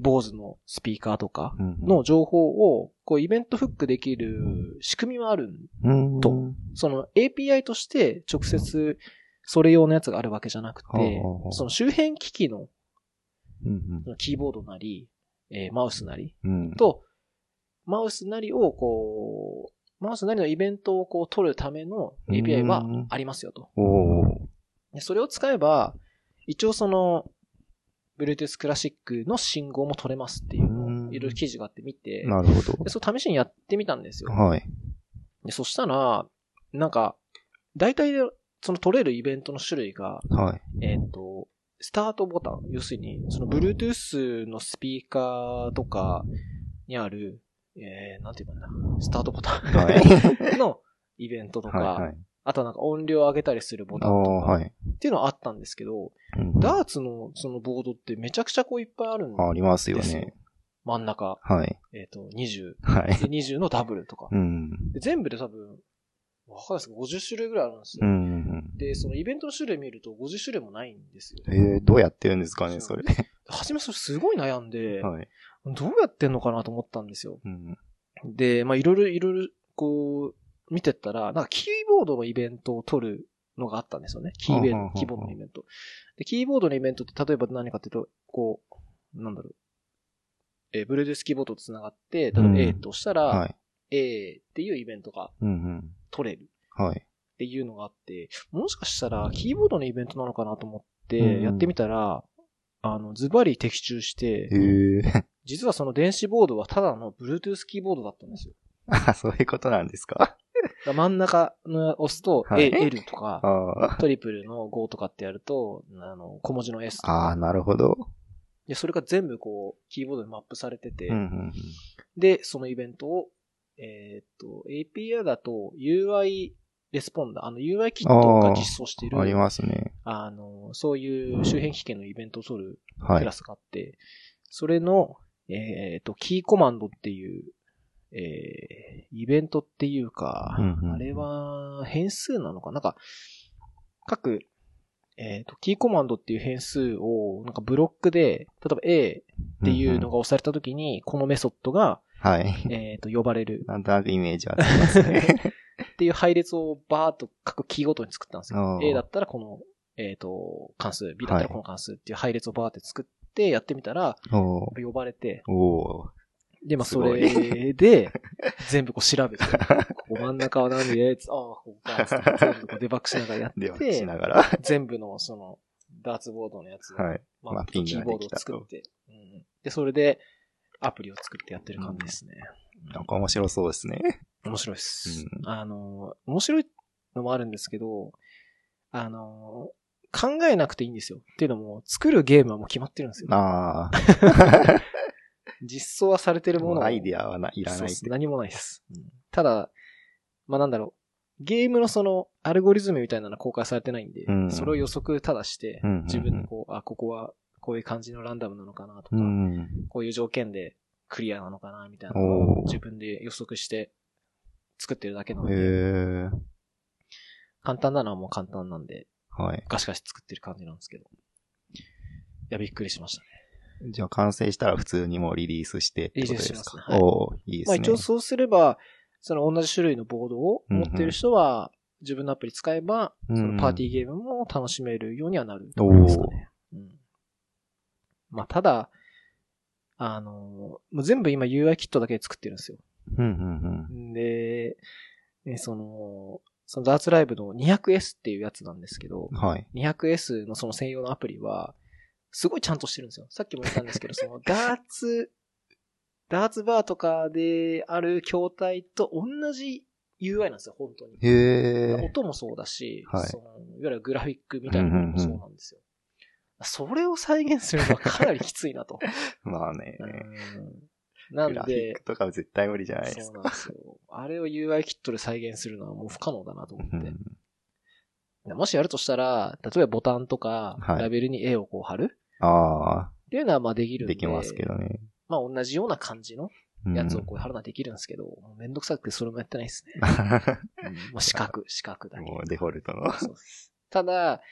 Bose のスピーカーとかの情報を、こうイベントフックできる仕組みはあるんうんとその API として直接それ用のやつがあるわけじゃなくはあてその周辺機器のキーボードなり、えーマウスなり。と、マウスなりをこう、マウスなりのイベントをこう取るための API はうんありますよと。でそれを使えば、一応その、Bluetooth クラシックの信号も取れますっていうのうんをいろいろ記事があって見て、なるほどで。それ試しにやってみたんですよ。はい。でそしたら、なんか、大体その取れるイベントの種類が、はい。えっ、と、スタートボタン、要するに、その Bluetooth のスピーカーとかにある、えー、なんて言うんだ？スタートボタン、はい。<laughs> のイベントとか、はい。はい。あとなんか音量上げたりするボタンとか、はい。っていうのはあったんですけど、うんダーツのそのボードってめちゃくちゃこういっぱいあるんありますよですよ。ね。真ん中、はい。えっ、と、20、はい。で20のダブルとか。うん。で全部で多分、わかんないですけど、50種類ぐらいあるんですうよ。ん。で、そのイベントの種類見ると50種類もないんですよ。えー、どうやってるんですかね、それ。初めそれすごい悩んで、はい。どうやってんのかなと思ったんですよ。うん。で、まあいろいろいろいろこう、見てったら、なんかキーボードのイベントを取るのがあったんですよね。キーベボードのイベント。で、キーボードのイベントって例えば何かっていうと、こう、なんだろう。えー、Bluetooth キーボードと繋がって、例えばうん A と押したら、はい。A っていうイベントがうんうん。取れるはい。っていうのがあって、もしかしたらキーボードのイベントなのかなと思っうんうんてやってみたら、あの、ズバリ的中して。実はその電子ボードはただの Bluetooth キーボードだったんですよ。あ、<laughs> そういうことなんですか？真ん中の押すと、はい A、L とか、あトリプルの5とかってやると、あの、小文字の S とあ。ああ、か。なるほど。で、それが全部こう、キーボードにマップされてて、うんうんで、そのイベントを、えーっと、API だと UIResponder、あの UI キットが実装している、うん。ありますね。あの、そういう周辺機器のイベントを取るはいクラ。スがあって、それの、えーっと、キーコマンドっていう、えー、イベントっていうか、うんうんあれは変数なのかな？んか、各、えっ、と、キーコマンドっていう変数を、なんかブロックで、例えば A っていうのが押されたときに、このメソッドが、はい。えっ、と、呼ばれる。なんとなくイメージはつきますね。<laughs> っていう配列をバーっと各キーごとに作ったんですよ。あ。ー。A だったらこの、えっ、と、関数、B だったらこの関数っていう配列をバーって作ってやってみたら、呼ばれて、で、まあ、それで、全部こう調べて、ここ真ん中は何？で、つああ、ここか、全部こうデバッグしながらやってし、ながら。全部のその、ダーツボードのやつを、はい。まあ、キーボードを作って、うん。で、それで、アプリを作ってやってる感じですね。なんか面白そうですね。面白いです。うんあの、面白いのもあるんですけど、あの、考えなくていいんですよ。っていうのも、作るゲームはもう決まってるんですよ。あ <laughs> 実装はされてるものアイディアはないらない何もないです。ただ、まあなんだろう。ゲームのその、アルゴリズムみたいなのは公開されてないんで、うんそれを予測ただして自分でこう、あ、ここはこういう感じのランダムなのかなとか、うん。こういう条件でクリアなのかなみたいなのを自分で予測して作ってるだけなのへで、え。簡単なのはもう簡単なんで、はい。ガシガシ作ってる感じなんですけど。いや、びっくりしましたね。じゃあ完成したら普通にもうリリースしてってことですか？ねはいいいですね。まあ一応そうすれば、その同じ種類のボードを持ってる人は、自分のアプリ使えば、うんそのパーティーゲームも楽しめるようにはなるね。うん、まあただ、あの、もう全部今 UI キットだけで作ってるんですよ。うんうんで、ねその、そのダーツライブの 200S っていうやつなんですけどうん。、はい。200S のその専用のアプリは、すごいちゃんとしてるんですよ。さっきも言ったんですけど、そのダーツ、ダーツバーとかである筐体と同じ UI なんですよ、本当に。へえ。音もそうだし、はいそのいわゆるグラフィックみたいなものもそうなんですよ。それを再現するのはかなりきついなと。<laughs> まあね。うんなんグラフィッでク、とかは絶対無理じゃないですか。そうなんですよ。あれを UI キットで再現するのはもう不可能だなと思って。うんもしやるとしたら、例えばボタンとか、はいラベルに絵をこう貼る？あっていうのはまあできるあ、んで。できますけどね。まあ同じような感じのうんやつをこう貼るのはできるんですけど、もうめんどくさくてそれもやってないですね。<laughs> うん、もう四角、四角だけ。もうデフォルトの。そうです。ただ、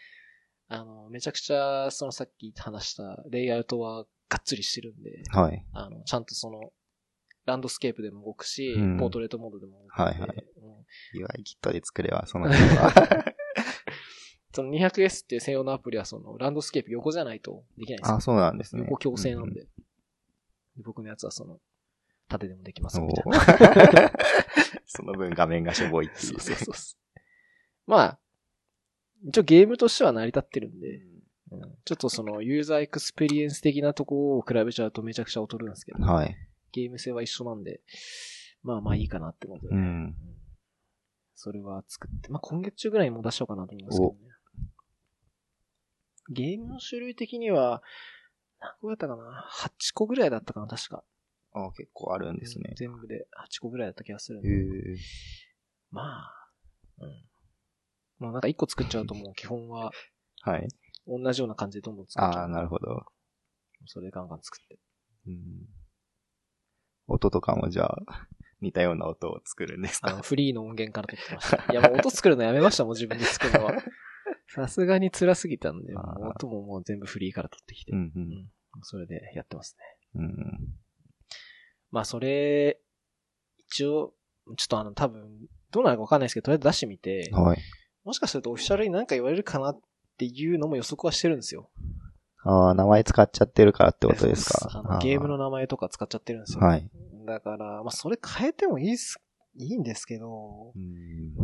あの、めちゃくちゃ、そのさっき話したレイアウトはがっつりしてるんで、はい。あの、ちゃんとその、ランドスケープでも動くし、うんポートレートモードでも動くんで、はいはいうん UI キットで作れば、その辺は。<laughs> その 200S っていう専用のアプリはその、ランドスケープ横じゃないとできないんですよあ、そうなんですね。横強制なんで。で僕のやつはその、縦でもできますうん。みたいおな。ー <laughs> その分画面がしょぼいっていう。<laughs> そうそうそう。まあ、一応ゲームとしては成り立ってるんで、うんちょっとそのユーザーエクスペリエンス的なとこを比べちゃうとめちゃくちゃ劣るんですけど、はい。ゲーム性は一緒なんで、まあまあいいかなってことで、うん。うんそれは作って、まあ今月中ぐらいにもう出しようかなと思いますけどね。ゲームの種類的には、何個だったかな ?8 個ぐらいだったかな確か。あ結構あるんですね。全部で8個ぐらいだった気がするんへで。ーまあ、うん。まあなんか1個作っちゃうともう基本は <laughs> はい。同じような感じでどんどん作っちゃう。ああ、なるほど。それでガンガン作って。うん音とかもじゃあ、<laughs> 似たような音を作るんですか？あの、フリーの音源から撮ってました。いやもう音作るのやめましたもん、自分で作るのは。<laughs> さすがに辛すぎたんで、もあーう音ももう全部フリーから撮ってきて。うんう。うんんそれでやってますね。うん。まあそれ、一応、ちょっとあの多分、どうなるかわかんないですけど、とりあえず出してみて、はい。もしかするとオフィシャルに何か言われるかなっていうのも予測はしてるんですよ。ああ、名前使っちゃってるからってことですか？あのゲームの名前とか使っちゃってるんですよ。はい。だから、まあそれ変えてもいいっす、いいんですけどう、ん。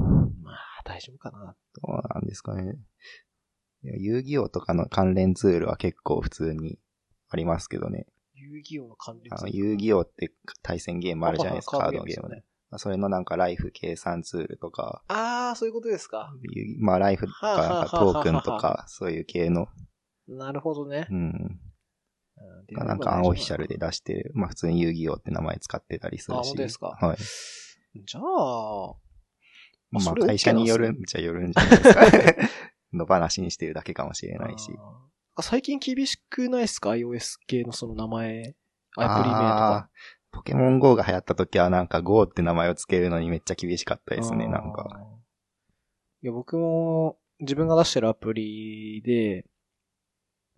まあ大丈夫かな。どうなんですかね。遊戯王とかの関連ツールは結構普通にありますけどね。遊戯王の関連ツール？遊戯王って対戦ゲームあるじゃないですか、あカードのゲームで。まあそれのなんかライフ計算ツールとか、ああ、そういうことですか。まあライフとか、トークンとか、そういう系の、なるほどね。うん。なんかアンオフィシャルで出してる。まあ普通に遊戯王って名前使ってたりするし。あ本当ですかはい。じゃあ、まあ会社によるなんんじゃよるんじゃないですか。<laughs> の話にしてるだけかもしれないし。最近厳しくないですか ?iOS 系のその名前、アプリ名とか。ポケモン GO が流行った時はなんか GO って名前をつけるのにめっちゃ厳しかったですね、なんか。。いや、僕も自分が出してるアプリで、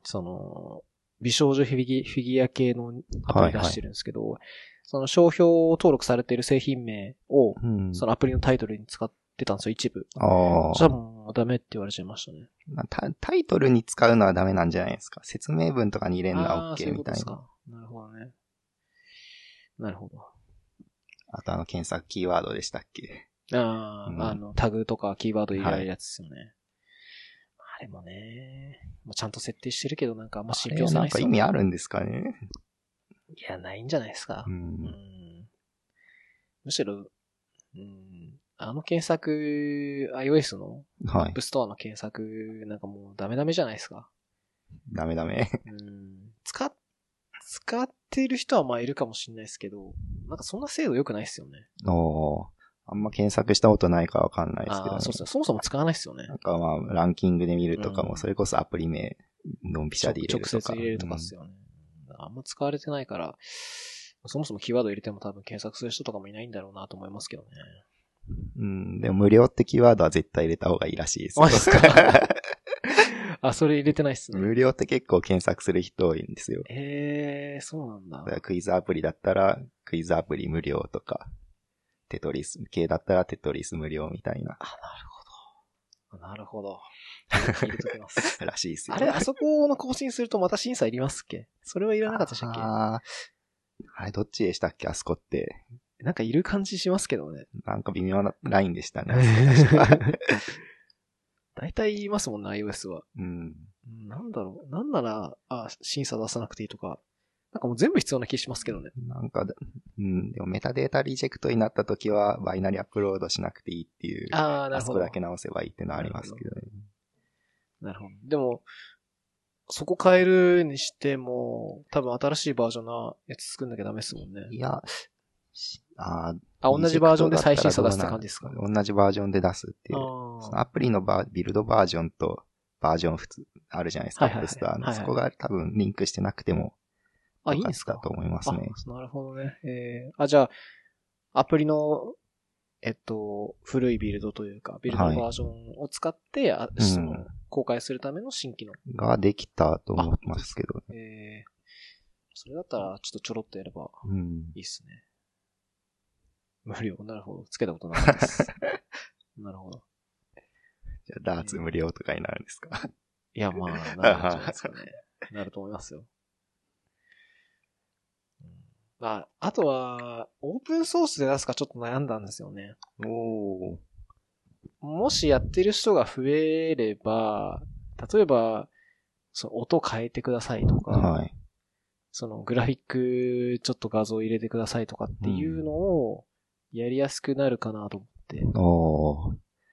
その、美少女フィギフィギュア系のアプリ出してるんですけど、その商標登録されてる製品名を、うん。そのアプリのタイトルに使ってたんですよ、一部。あじゃあもうダメって言われちゃいましたね。あタ。タイトルに使うのはダメなんじゃないですか。説明文とかに入れるのは OK うことですみたいな。か。なるほどね。なるほど。あとあの検索キーワードでしたっけ？ああ、うんあの、タグとかキーワード入れられるやつですよね。あれもね、まあ、ちゃんと設定してるけどなんかあんま信憑性ななんいっすよねか意味あるんですかね？いや、ないんじゃないですかう。。うんん。むしろ、うん、あの検索、iOS のはい App。Store の検索、なんかもうダメダメじゃないですか。ダメダメ。うん。使っ、使ってる人はまあいるかもしれないですけど、なんかそんな精度良くないですよね。おーあんま検索したことないかわかんないですけどねそうですね。そもそも使わないですよねな。んかまあ、ランキングで見るとかも、うんそれこそアプリ名、ドンピシャで入れ直るとか。接入れるとかっすよね。あんま使われてないから、そもそもキーワード入れても多分検索する人とかもいないんだろうなと思いますけどね。うん。うん。でも無料ってキーワードは絶対入れた方がいいらしいですよ。マジっすかあ、それ入れてないっすね。無料って結構検索する人多いんですよ。ええー、そうなんだだか。らクイズアプリだったら、クイズアプリ無料とか、テトリス系だったらテトリス無料みたいな、あ、なるほど。なるほど。<laughs> 入れときます。らしいですよ。あれ、あそこの更新するとまた審査いりますっけ？それはいらなかったでしたっあーあれ、どっちでしたっけ？あそこって。けなんかいる感じしますけどね。なんか微妙なラインでしたね。<laughs> 大体言いますもんね、iOS は。うん。うんなんだろう。なんなら、あ、審査出さなくていいとか。なんかもう全部必要な気しますけどね。なんかだ、うん、でもメタデータリジェクトになった時は、バイナリアップロードしなくていいっていう、ああ、なあるほど。そこだけ直せばいいってのはありますけどね。なるほど。でも、そこ変えるにしても、多分新しいバージョンのやつ作んなきゃダメですもんね。いや、しあーあ、同じバージョンで最新さ出すって感じですか？同じバージョンで出すっていう。あそのアプリのバービルドバージョンとバージョン普通あるじゃないですか、はいはいそこが多分リンクしてなくてもあ、いいんですか？と思いますね。あ、なるほどね。えー、あ、じゃあ、アプリの、えっと、古いビルドというか、ビルドバージョンを使って、あうんその公開するための新機能。ができたと思いますけど。えー、それだったら、ちょっとちょろっとやればうん。いいっすね。無料。なるほど。つけたことなかったです。<laughs> なるほど。じゃあダーツ無料とかになるんですか？いや、まあ、なるんじゃないですかね。<laughs> なると思いますよ。うんまあ、あとは、オープンソースで出すかちょっと悩んだんですよね。おー。もしやってる人が増えれば、例えば、その音変えてくださいとか、はい。そのグラフィックちょっと画像入れてくださいとかっていうのをやりやすくなるかなと思って。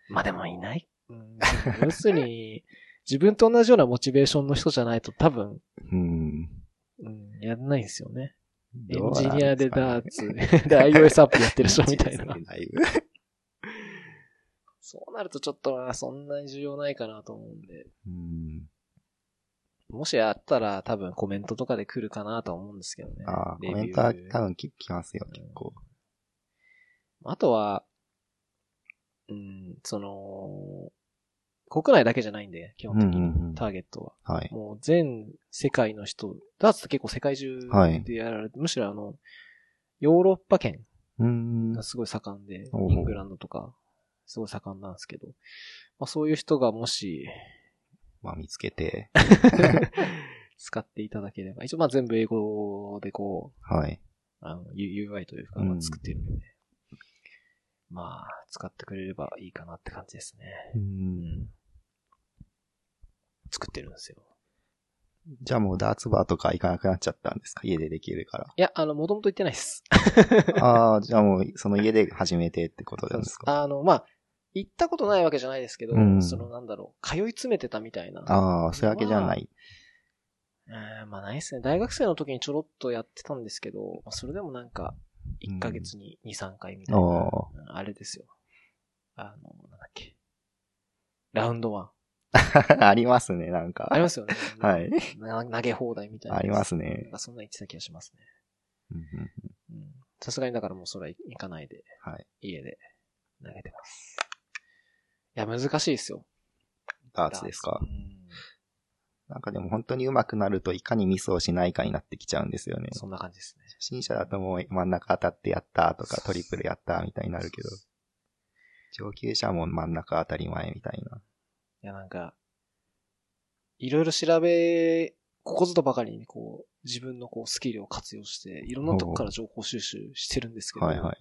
まあでもいない。うん、要するに、自分と同じようなモチベーションの人じゃないと多分、うん。うん、やんないんですよね。エンジニアでダーツ、ねで iOS アプリやってる人みたいな。そうなるとちょっとまあそんなに重要ないかなと思うんで。うん。もしやったら多分コメントとかで来るかなとは思うんですけどね。ああ、コメントは多分き来ますよ、結構。あとは、うん、その、国内だけじゃないんで、基本的に、うんうんうんターゲットは。はい。もう全世界の人、ダーツって結構世界中はいでやられて、むしろあの、ヨーロッパ圏。がすごい盛んで、おうイングランドとか、すごい盛んなんですけど、まあそういう人がもし、まあ見つけて。<laughs> 使っていただければ、一応まあ全部英語でこう、はい。あの、UI というか、うんまあ作っているので、まあ、使ってくれればいいかなって感じですね。う。うんん。作ってるんですよ。じゃあもうダーツバーとか行かなくなっちゃったんですか？家でできるかいや、あの、もともと言ってないです。ら。<laughs> ああ、じゃあもうその家で始めてってことですか？あの、まあ、行ったことないわけじゃないですけど、うんそのなんだろう、通い詰めてたみたいな。ああ、そういうわけじゃない。えーまあないですね。大学生の時にちょろっとやってたんですけど、まあそれでもなんか、1ヶ月に2、3回みたいな、あれですよ。あの、なんだっけ。ラウンドワン。<laughs> ありますね、なんか。ありますよね。はい。な投げ放題みたいな。ありますなんそんな言ってた気がしますね。さすがにだからもうそれは行かないで、はい。家で投げてます。いや、難しいですよ。ダーツですか？う。んなんかでも本当に上手くなるといかにミスをしないかになってきちゃうんですよね。そんな感じですね。初心者だともう真ん中当たってやったとかトリプルやったみたいになるけど、上級者も真ん中当たり前みたいな。いや、なんか、いろいろ調べ、ここぞとばかりにこう、自分のこう、スキルを活用して、いろんなとこから情報収集してるんですけど、はいはい。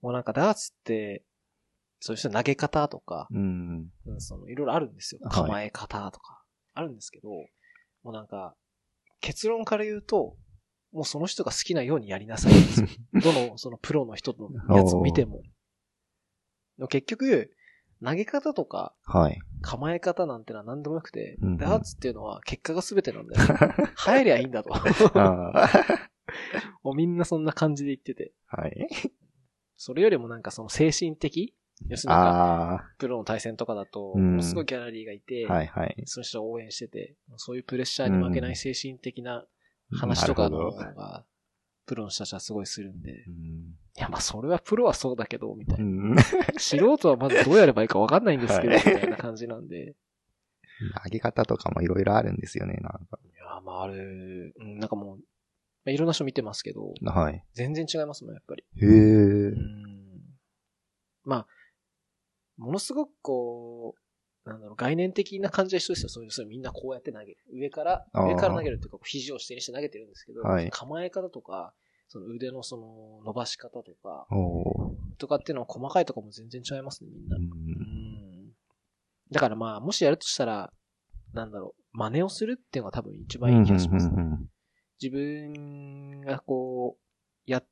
もうなんかダーツって、そういう人投げ方とか、うん。うんそのいろいろあるんですよ。はい構え方とか、あるんですけど、もうなんか、結論から言うと、もうその人が好きなようにやりなさいんですよ。<laughs> どの、そのプロの人のやつを見ても。結局、投げ方とか、はい。構え方なんてのは何でもよくて、ダーツっていうのは結果が全てなんだよ。<laughs> 入りゃいいんだと。<laughs> もうみんなそんな感じで言ってて。はい。それよりもなんかその精神的要するになんか、あプロの対戦とかだと、すごいギャラリーがいて、あ、はいはい。その人を応援してて、そういうプレッシャーに負けない精神的な話とかの方が、プロの人たちはすごいするんで、うんいやまあそれはプロはそうだけど、みたいうな。ん素人はまずどうやればいいかわかんないんですけど、はいみたいな感じなんで。投げ方とかもいろいろあるんですよね、なんか。いやまあある、うんなんかもう、まあいろんな人見てますけど、はい。全然違いますもん、やっぱり。へえう。んまあ、ものすごくこう、なんだろう、概念的な感じは一緒ですよ。そういう、そういうみんなこうやって投げる。上から、上から投げるっていうか、肘を下にして投げてるんですけど、はい構え方とか、その腕のその伸ばし方とか、とかっていうのは細かいとかも全然違いますね、みんな。ううんん。だからまあ、もしやるとしたら、なんだろう、真似をするっていうのが多分一番いい気がしますね。自分がこう、や、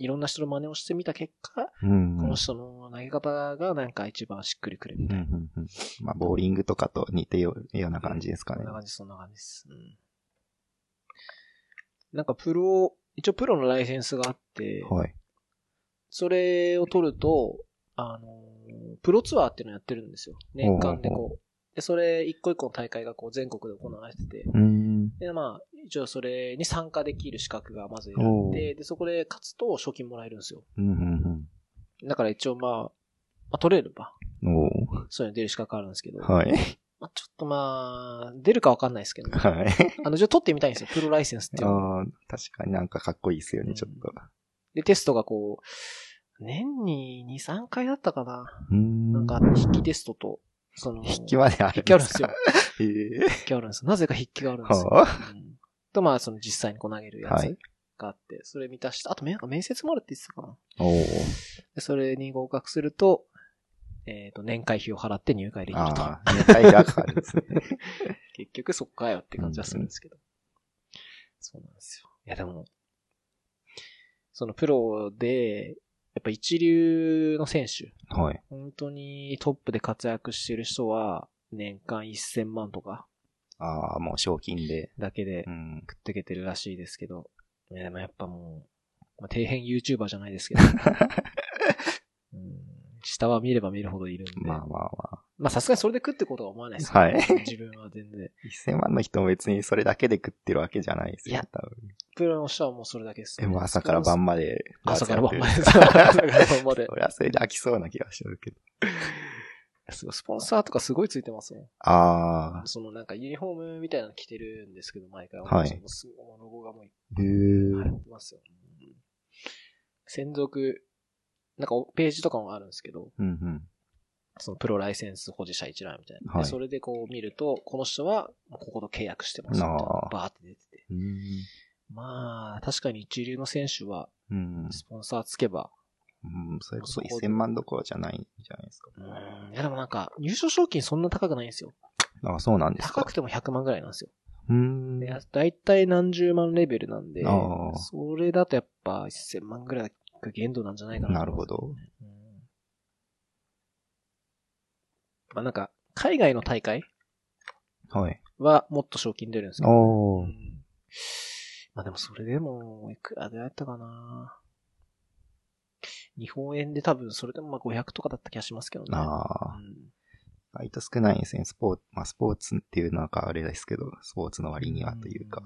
いろんな人の真似をしてみた結果、うん。この人の投げ方がなんか一番しっくりくるみうんたいな。うんうんまあ、ボーリングとかと似てよような感じですかねそんな。感じ、そんな感じです。うん。なんかプロ、一応プロのライセンスがあって、はい。それを取ると、あのー、プロツアーっていうのをやってるんですよ。年間でこう。で、それ一個一個の大会がこう全国で行われてて、うん。で、まあ、一応それに参加できる資格がまず選んで、で、そこで勝つと賞金もらえるんですよ。うんうんだから一応まあ、まあ、取れれば、そういうの出る資格あるんですけど、ーはい。まあ、ちょっとまあ、出るかわかんないですけど、はい。あの、じゃあ取ってみたいんですよ。プロライセンスっていうの。ああ、確かになんかかっこいいですよね、ちょっと。で、テストがこう、年に2、3回だったかな。うん。なんか、筆記テストと、その、筆記まである筆記あるんですよ。<laughs> ええ筆記あるんですなぜか筆記があるんですよ。はうんと、まあ、その実際にこう投げるやつはいがあって、それ満たして、あと、面接もあるって言ってたかな。おそれに合格すると、えっ、と、年会費を払って入会できると。年会がかかるんですね。<laughs> 結局そっかよって感じはするんですけど。そうなんですよ。いや、でも、そのプロで、やっぱ一流の選手、はい。本当にトップで活躍してる人は、年間1000万とかああ、もう賞金で。だけでうん。食ってけてるらしいですけど、いやでもやっぱもう、まあ、底辺 YouTuber じゃないですけど、<laughs> うん、下は見れば見るほどいるんで、まあまあままあさすがにそれで食ってことは思わないですはい <laughs> 自分は全然。あ。1000万の人も別にそれだけで食ってるわけじゃないですよ。いや多分。プロの人はもうそれだけです、でも朝から晩まで。朝から晩まで。朝から晩までそ。りゃそれで飽きそうな気がするけど。すごいスポンサーとかすごいついてますもん。あそのなんかユニフォームみたいなの着てるんですけど、毎回。はいすごいロゴがもういっ。ぱい入ってますよ。うん専属、なんかページとかもあるんですけど、うんうん。そのプロライセンス保持者一覧みたいな。はいでそれでこう見ると、この人はここと契約してますみたいなバーって出てて。うん。まあ、確かに一流の選手は、うん。スポンサーつけば、うん、それこそそこで1000万どころじゃないんじゃないですか。うん、いやでもなんか、優勝賞金そんな高くないんですよ。あそうなんですか高く。ても100万ぐらいなんですよ。うーん。でだいたい何十万レベルなんでそれだとやっぱ1000万ぐらいが限度なんじゃないかな。なるほど。うんまあなんか、海外の大会はい。はもっと賞金出るんですけど、おー。うんまあでもそれでも、いくらでやったかな日本円で多分それでもまあ500とかだった気がしますけどね。ああ。うんバイト少ないんですね。スポーツ、まあスポーツっていうのはあれですけど、スポーツの割にはというか。ん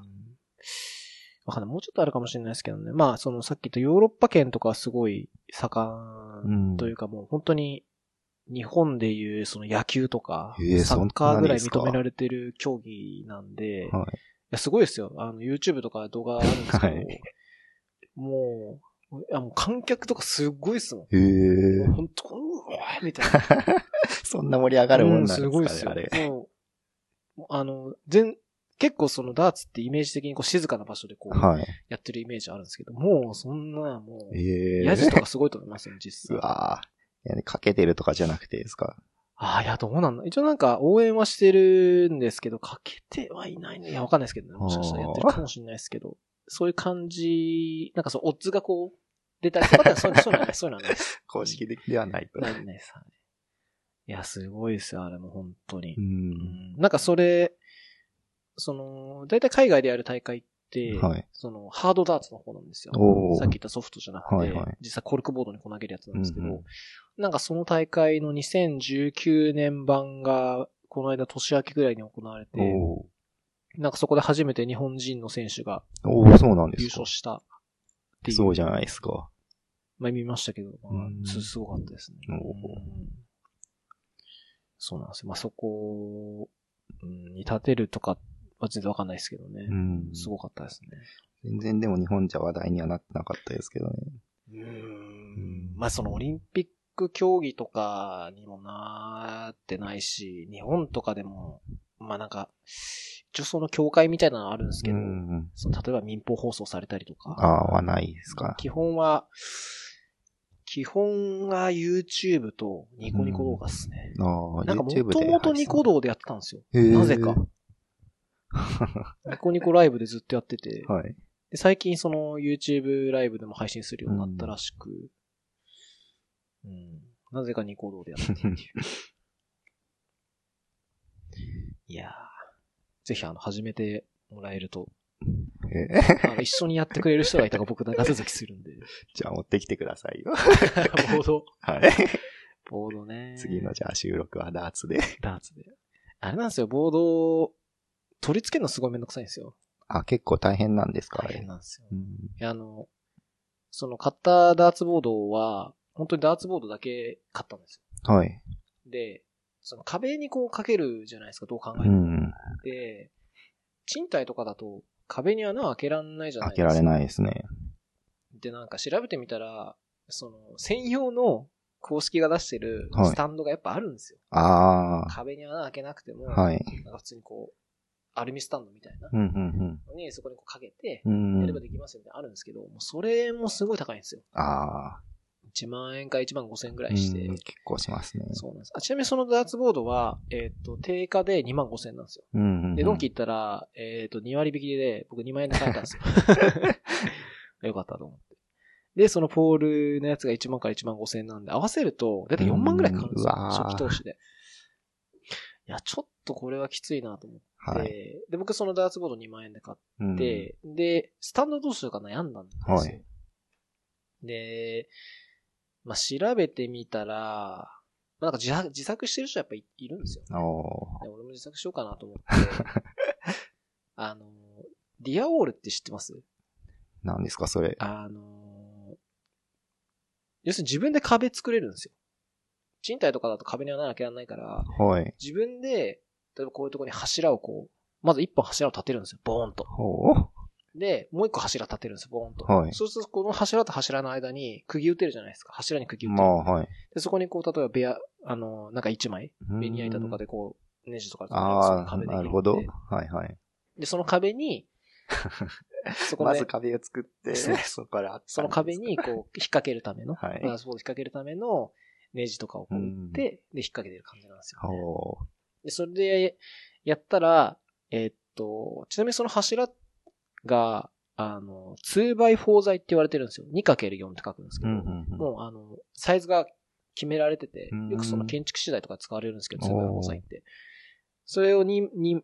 わかんない。もうちょっとあるかもしれないですけどね。まあ、そのさっき言ったヨーロッパ圏とかはすごい盛うんんというかもう本当に日本でいうその野球とかサッカーぐらい認められてる競技なんで、いはい。やすごいですよ。あの、YouTube とか動画あるんですけど、はいもう、いやもう観客とかすごいっすもん。へえ。本当うわーみたいな。<laughs> そんな盛り上がるもんなんですかね、うんすごいっすよ。あれ。もう、あの、全、結構そのダーツってイメージ的にこう静かな場所でこう、はい。やってるイメージあるんですけど、もうそんな、もう、ええ。ヤジとかすごいと思いますよ、実う際。あわぁ。いやかけてるとかじゃなくてですか？あ、いや、どうなんだ。一応なんか応援はしてるんですけど、かけてはいないね。いや、わかんないですけどね。もしかしたらやってるかもしれないですけど、そういう感じ、なんかそう、オッズがこう、出たりとかではそういうのそういうのはない、そういうのはないです。<laughs> 公式的ではないと。ないないです。はいいや、すごいですよ、あれも本当にう。。うんんなんかそれ、その、だいたい海外でやる大会って、はい。その、ハードダーツの方なんですよ。さっき言ったソフトじゃなくて、はいはい実際コルクボードにこう投げるやつなんですけど、うんうんなんかその大会の2019年版が、この間年明けぐらいに行われて、おなんかそこで初めて日本人の選手がーおーそうなんで優すか勝。したっていう。そうじゃないですか。まあ見ましたけど、まあうんすすごかったですね。そうなんですよ。まあそこうんに立てるとかは全然わかんないですけどね。うん。すごかったですね。全然でも日本じゃ話題にはなってなかったですけどね。うんまあそのオリンピック競技とかにもなってないし、日本とかでも、まあなんか、一応その協会みたいなのあるんですけど、うん。その例えば民放放送されたりとか、ああ、はないですか。基本は、基本は YouTube とニコニコ動画ですね。ああ、なんかも。ともとニコ動でやってたんですよ。なぜか。ニコニコライブでずっとやってて、はい。で、最近その YouTube ライブでも配信するようになったらしく、うん。なぜかニコ動でやってるっていう。いやー、ぜひあの、始めてもらえると、え？あの一緒にやってくれる人がいたら僕長続きするんで。<laughs> じゃあ持ってきてくださいよ。ボード。はい。ボードね。次のじゃあ収録はダーツで。ダーツで。あれなんですよ、ボード、取り付けるのすごいめんどくさいんですよ。あ、結構大変なんですかあ大れ変なんですよ。うんあの、その買ったダーツボードは、本当にダーツボードだけ買ったんですはい。よ。で、その壁にこうかけるじゃないですか、どう考えても。うん。で、賃貸とかだと壁に穴を開けられないじゃないですか。開けられないですね。で、なんか調べてみたら、その、専用の公式が出してるはいスタンドがやっぱあるんですよ。あ壁に穴開けなくても、あ。はい。普通にこう、アルミスタンドみたいなのにそこにこうかけて、やれば。できますよってあるんですけど、もうそれもすごい高いんですよ。ああ。1万円か1万5千円ぐらうんいして。結構しますね。そうなんです。あちなみにそのダーツボードは、えっ、と、定価で2万5千円なんですよ。うんうんうん。で、ドンキ行ったら、えっ、と、2割引きで、僕2万円で買えたんですよ。<laughs> よかったと思って。で、そのポールのやつが1万から1万5千円なんで、合わせると、だいたい4万ぐらいかかるんですよ。初期投資で。いや、ちょっとこれはきついなと思って。はい。で、僕そのダーツボード2万円で買っうんて、で、スタンドどうしようか悩んだんですよ。はいで、まあ、調べてみたら、まあ、なんか自作自作してる人やっぱいいるんですよ。おーで俺も自作しようかなと思って。<laughs> あの、ディアウォールって知ってます？何ですか、それ？あの、要するに自分で壁作れるんですよ。賃貸とかだと壁に穴開けられないから、はい。自分で、例えばこういうところに柱をこう、まず一本柱を立てるんですよ。ボーンと。ほう。で、もう一個柱立てるんですよ、ボーンと。はいそうすると、この柱と柱の間に釘打てるじゃないですか。柱に釘打ってる。まあ、はい。で、そこにこう、例えばベア、あの、なんか一枚、ベニヤ板とかで。でこう、ネジとかでああ、なるほど。はいはい。で、その壁に、<laughs> そこでまず、壁を作って、そこからその壁にこう、引っ掛けるための、はいガラスボード引っ掛けるためのネジとかをこう打って、で、引っ掛けてる感じなんですよ、ね。ほで、それで、やったら、えーっと、ちなみにその柱が、あの、2x4 材って言われてるんですよ。2×4 って書くんですけう。うど、んうんうん。もうあの、サイズが決められててうん、よくその建築資材とか使われるんですけど、おー 2x4 材って。それを 2, 2,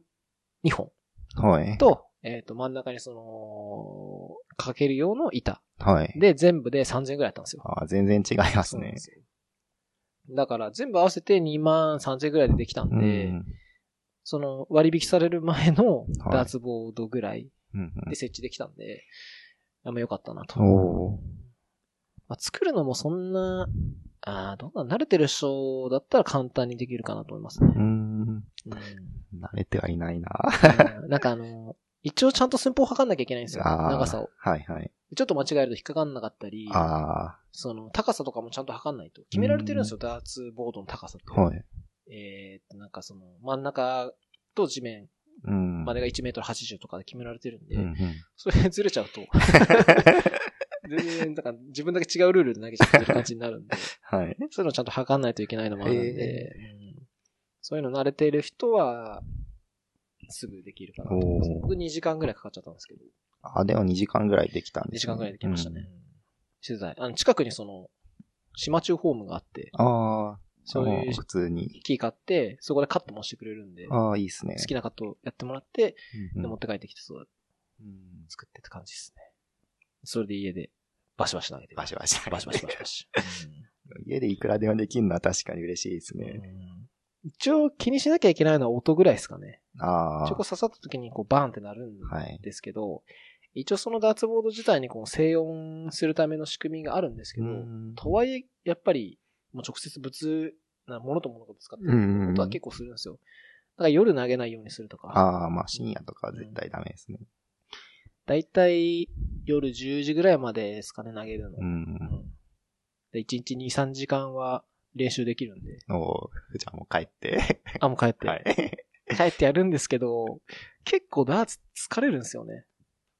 2本はい。と、えーっと、真ん中にその、かける用の板。はい。で、全部で3000円ぐらいだったんですよ。あー全然違いますね。だから、全部合わせて2万3000円ぐらいでできたんうで、ん。その割引される前のはいダーツボードぐらいで設置できたんで、あんま良かったなと。まあ、作るのもそんな、ああ、どんな慣れてる人だったら簡単にできるかなと思いますね。うーん。うん慣れてはいないな。うんなんかあの、一応ちゃんと寸法測んなきゃいけないんですよ。長さを。はいはい。ちょっと間違えると引っかかんなかったり、あその高さとかもちゃんと測んないと。決められてるんですよ、ダーツボードの高さって。あ、はい。えーっと、なんかその、真ん中と地面うん。までが1メートル80とかで決められてるんで、うんうん。それずれちゃうと、<laughs> 全然、だから自分だけ違うルールで投げちゃってる感じになるんで、<laughs> はい。そういうのちゃんと測んないといけないのもあるんで、うんそういうの慣れている人は、すぐできるかなと思いますおー僕2時間ぐらいかかっちゃったんですけど、あ、でも2時間ぐらいできたん2です時間ぐらいできましたね。うん取材。あの、近くにその、島中ホームがあって、ああ、そういう普通に。キー買って、そこでカットもしてくれるんで、好ああ、いいっすね。きなカットやってもらって、うんで持って帰ってきて、そううん作ってって感じですね。それで家でバシバシ投げてる。バシバシ。バシバシバシバシ。<laughs> 家でいくらでもできるのは確かに嬉しいですうんね。一応気にしなきゃいけないのは音ぐらいですかね。あ一応こう刺さった時にこうバーンってなるんあ、はい。ですけど、一応そのダーツボード自体にこう静音するための仕組みがあるんですけど、うんとはいえ、やっぱり、もう直接物、なものとものがぶつかってるうんことは結構するんですよ。だから夜投げないようにするとか、ああ、まあ深夜とかは絶対ダメですね。だいたい夜10時ぐらいまでですかね、投げるの。う。うんんで、1日2、3時間は練習できるんで、おーじゃあもう帰って。<laughs> あ、もう帰って、はい。<laughs> 帰ってやるんですけど、結構ダーツ疲れるんですよね。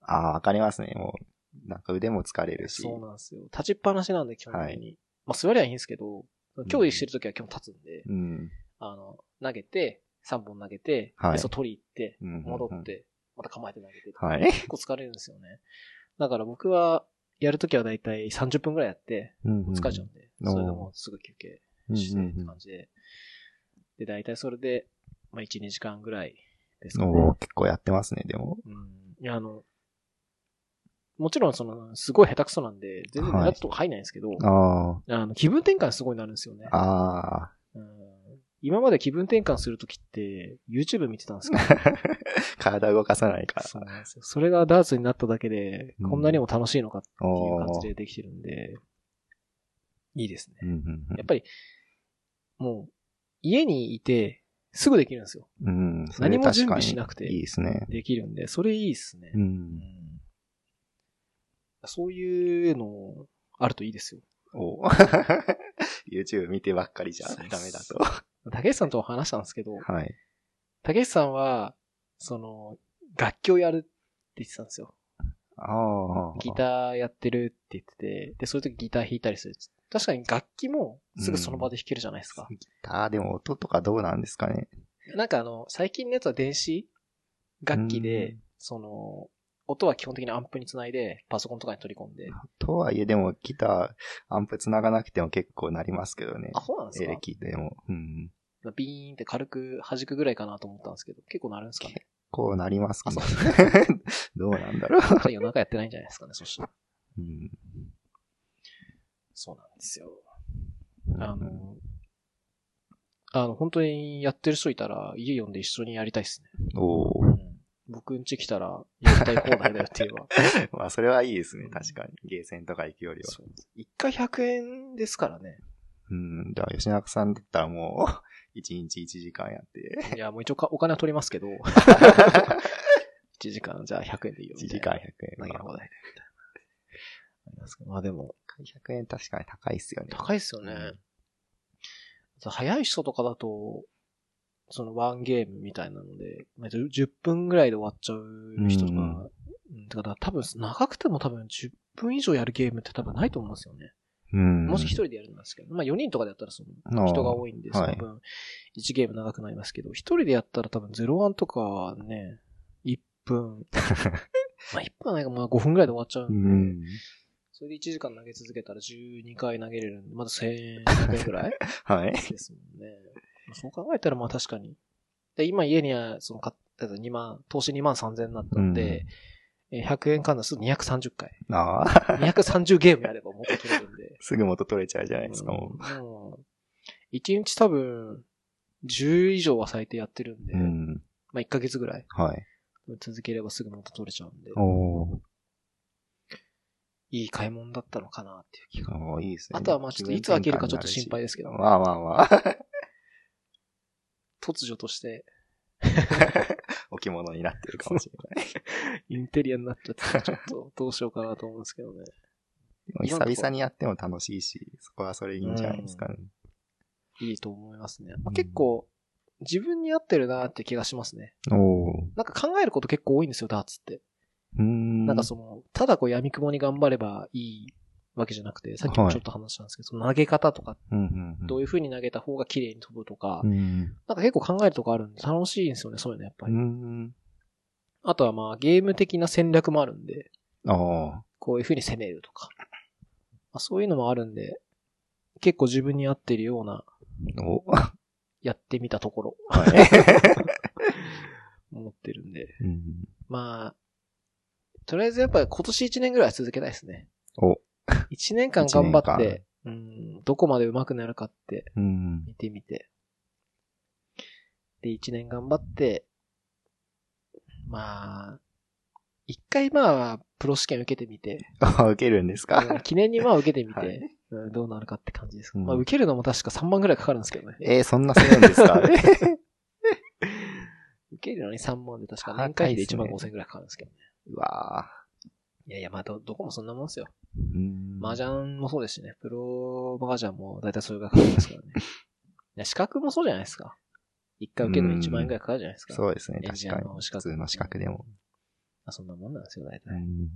ああ、わかりますね。もう、なんか腕も疲れるし。そうなんですよ。立ちっぱなしなんで、基本的に。まあ、座りはいいんですけど、競技してるときは基本立つんで、うん。あの、投げて、3本投げて、はいでそう取り行って、うん戻って、また構えて投げて、はい結構疲れるんですよね。だから僕は、やるときはだいたい30分くらいやって、疲れちゃうんで、うんそれでもうすぐ休憩してって感じで。で、だいたいそれで、まあ1、2時間ぐらいですかね。結構やってますね、でも。うん。いや、あの、もちろんその、すごい下手くそなんで、全然はい目立つとこ入んないんですけど、ああの、気分転換すごいなるんですよね。あ。あ今まで気分転換するときって、YouTube 見てたんですけど、<laughs> 体動かさないから。そうなんですよ。それがダーツになっただけで、うんこんなにも楽しいのかっていうお感じーでできてるんで、いいですね。うんうんうんやっぱり、もう、家にいて、すぐできるんですよ。うん。何も準備しなくていいですね。できるんで、それいいですね。う。うんんそういうの、あるといいですよ。お <laughs> YouTube 見てばっかりじゃダメだと。<laughs> 竹内さんとは話したんですけど、はい。竹内さんは、その、楽器をやるって言ってたんですよ。ああ。ギターやってるって言ってて、で、そういう時ギター弾いたりする。確かに楽器もすぐその場で弾けるじゃないですか。ギターでも音とかどうなんですかね。なんかあの、最近のやつは電子楽器うでん、その、音は基本的にアンプにつないで、パソコンとかに取り込んで。とはいえでもギター、アンプ繋がなくても結構なりますけどね。あ、そうなんですか？エレキでも。うん。ビーンって軽く弾くぐらいかなと思ったんですけど、結構なるんですかね？こうなりますあ、ね。<laughs> どうなんだろう。じゃあ夜中やってないんじゃないですかね、そしたら。うん。そうなんですよ。あの、あの、本当にやってる人いたら、家呼んで一緒にやりたいっすね。おーうん。僕ん家来たら、やりたい放題だよって言えば。<laughs> まあ、それはいいですね。確かに。ゲーセンとか行くよりは。そう一回100円ですからね。うん。だから、吉中さんだったらもう、<laughs> 1日1時間やって。いや、もう一応かお金は取りますけど、<laughs> 1時間じゃあ100円でいいよ1みたいな。時間100円。投げ放題でみたいな。ありますけどまあでも、100円確かに高いっすよね。高いっすよね。早い人とかだと、そのワンゲームみたいなので、まあ10 10分ぐらいで終わっちゃう人とか、うんうんだから多分、長くても多分10分以上やるゲームって多分ないと思うんですよね。うん。もし一人でやるんですけど、まあ4人とかでやったらその人が多いんで、そはいの分1ゲーム長くなりますけど、一人でやったら多分01とかはね、1分、<laughs> まあ1分はないか、まあ5分ぐらいで終わっちゃうんうで、ん。それで1時間投げ続けたら12回投げれるんで、まず1000円ぐらい <laughs> はい。ですもんね。まあそう考えたらまあ確かに。で、今家には、その、買った2万、投資2万3000円になったんで、えー100円換算すると230回。ああ。230ゲームやれば元取れるんで。<laughs> すぐ元取れちゃうじゃないですか、もうう1日多分、10以上は最低やってるんで、う。うん。まあ1ヶ月ぐらいはい。続ければすぐ元取れちゃうんで、おーいい買い物だったのかなっていう気が。いいですね。あとはまあちょっといつ開けるかちょっと心配ですけど、まあまあまあ。突如として <laughs> 置物になってるかもしれない。<laughs> インテリアになっちゃったらちょっとどうしようかなと思うんですけどね。久々にやっても楽しいし、そこはそれいいんじゃないですかね。いいと思いますね。まあ、結構、自分に合ってるなって気がしますね。なんか考えること結構多いんですよ、ダーツって。うーん。なんかその、ただこう闇雲に頑張ればいいわけじゃなくて、さっきもちょっと話したんですけど、その投げ方とか、どういう風に投げた方が綺麗に飛ぶとか、うん。なんか結構考えるとこあるんで楽しいんですよね、そういうのやっぱうり。ん。あとはまあゲーム的な戦略もあるんで。こういう風に攻めるとか。まあ、そういうのもあるんで、結構自分に合ってるような、やってみたところ、い。<laughs> 思ってるんで。うんまあ、とりあえずやっぱり今年1年ぐらいは続けたいですね。お <laughs> 1年間頑張っ一て、うん、どこまで上手くなるかってうん。見てみて。で、1年頑張って、まあ、一回まあ、プロ試験受けてみて、あ、<laughs> 受けるんですうんか記念にまあ受けてみて、はいうん、どうなるかって感じです。うんまあ受けるのも確か3万ぐらいかかるんですけどね。えー、そんなするんですか？<laughs> 受けるのに3万で確か年会費で1万5千円ぐらいかかるんですけどね。うわいやいや、まあど、どこもそんなもんですよ。麻雀もそうですしね。プロ麻雀もだいたいそれぐらいかかりますからね。<laughs> いや、資格もそうじゃないですか。一回受けるのに1万円ぐらいかかるじゃないですか。そうですね、確かに。資格普通の資格でも。あそんなもんなんですよ、大体。うん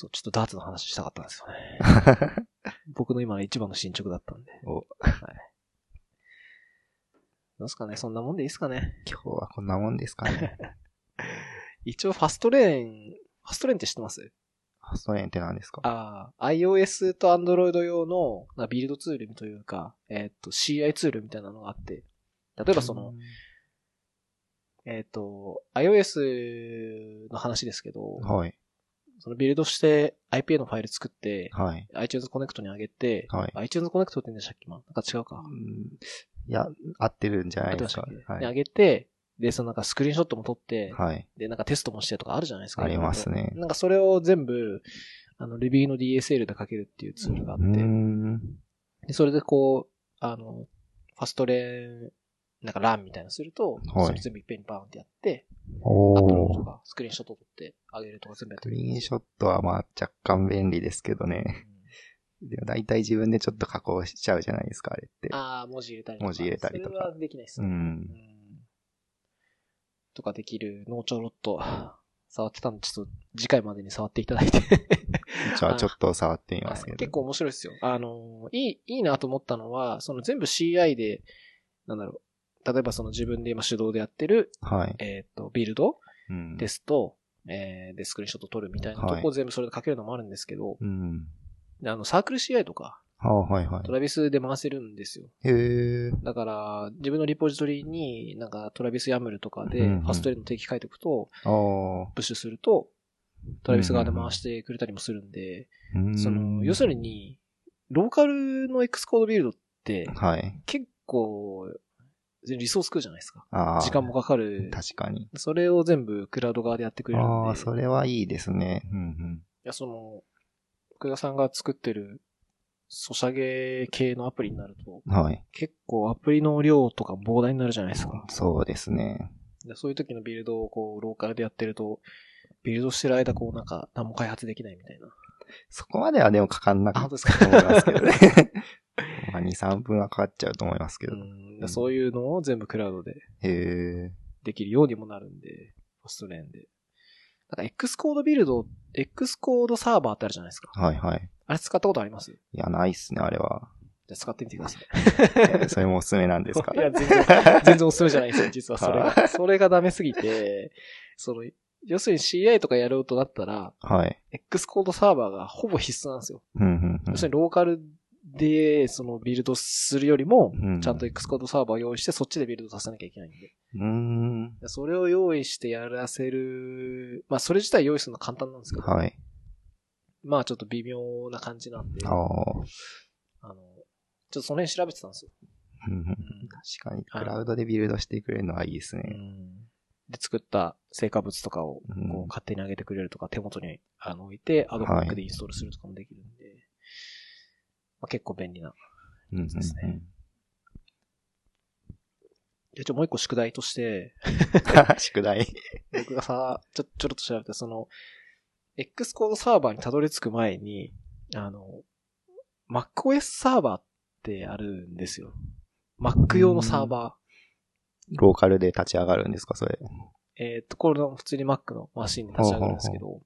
そう、ちょっとダーツの話したかったんですよね。<laughs> 僕の今の一番の進捗だったんで。おはい。どうですかねそんなもんでいいですかね今日はこんなもんですかね。<laughs> 一応ファストレーン、ファストレーンって知ってます？ファストレーンって何ですか？ああ、iOS と Android 用のなビルドツールというか、えっ、と、CI ツールみたいなのがあって、例えばその、えっ、と、iOS の話ですけど、はい。そのビルドして IPA のファイル作って、はい。iTunes Connect に上げて、はい。iTunes Connect って言うんでしたっけ？まあなんか違うか。うんいや、合ってるんじゃないですか？合ってましたっけ？はい。で上げて、で、そのなんかスクリーンショットも撮って、はい。で、なんかテストもしてとかあるじゃないですか。ありますねなんかそれを全部、あの、レビューの DSL で書けるっていうツールがあって、ん。でそれでこう、あの、ファストレーン、なんかランみたいなのすると、はいそれ全部いっぺんにバーンってやって、おアップロードとー。か、スクリーンショット撮ってあげるとか全部やっスてるクリーンショットはまあ若干便利ですけどね。でも大体自分でちょっと加工しちゃうじゃないですか、あれって。ああ、文字入れたりとか。文字入れたりとかそれはできないですね。うん。うんとかできるのをちょろっと <laughs> 触ってたんで、ちょっと次回までに触っていただいて。じゃあちょっと触ってみますけど。はい結構面白いですよ。あの、いい、いいなと思ったのは、その全部 CI で、なんだろう。例えばその自分で今手動でやってる、はい。えっ、と、ビルドうん。ですと、えーで、スクリーンショット撮るみたいなとはいこ全部それで書けるのもあるんですけど、うん。であの、サークル CI とか、ああ、はいはトラビスで回せるんですよ。い。へえ。だから、自分のリポジトリになんかトラビスヤムルとかで、うんうんファストレーンの定期書いておくと。プッシュすると、トラビス側で回してくれたりもするんで、うんその、要するに、ローカルの X コードビルドって、はい。結構、リソース食うじゃないですか。ああ。時間もかかる。確かに。それを全部クラウド側でやってくれるんで。ああ、それはいいですね。うんいや、その、福田さんが作ってる、ソシャゲ系のアプリになると、うん。はい。結構アプリの量とか膨大になるじゃないですか。そうですね。でそういう時のビルドをこう、ローカルでやってると、ビルドしてる間こうなんか何も開発できないみたいな。そこまではでもかかんなあ、かっ本当ですか？たと思いますけどね。<laughs> まあ、2、3分はかかっちゃうと思いますけど。うん、そういうのを全部クラウドでへえ。できるようにもなるんで、ファストレーンで。なんか X コードビルド、X コードサーバーってあるじゃないですか。はいはい。あれ使ったことあります？いや、ないっすね、あれは。じゃあ使ってみてください。え <laughs> それもおすすめなんですか？いや、全然、全然おすすめじゃないですよ、<laughs> 実はそれはが。それがダメすぎて、その、要するに CI とかやろうとなったら、はい。X コードサーバーがほぼ必須なんですよ。うん、うん、うん要するにローカルで、そのビルドするよりもう、んちゃんと X コードサーバーを用意して、そっちでビルドさせなきゃいけないんで。うーん。でそれを用意してやらせる、まあそれ自体用意するの簡単なんですけど、はい。まあちょっと微妙な感じなんで、ああ。あの、ちょっとその辺調べてたんですよ。確かに、クラウドでビルドしてくれるのはいいですね。で、作った成果物とかをこう勝手に上げてくれるとか、手元にあの置いて、アドホックでインストールするとかもできるんで、まあ、結構便利な。うんうんうんですねで、ちょ、もう一個宿題として、<laughs> 宿題。<laughs> 僕がさ、ちょ、ちょろっと調べて、その、X コードサーバーにたどり着く前に、あの、MacOS サーバーってあるんですよ。Mac 用のサーバローカルで立ち上がるんですか、それ。ー。えーっと、これの普通に Mac のマシンに立ち上がるんですけど、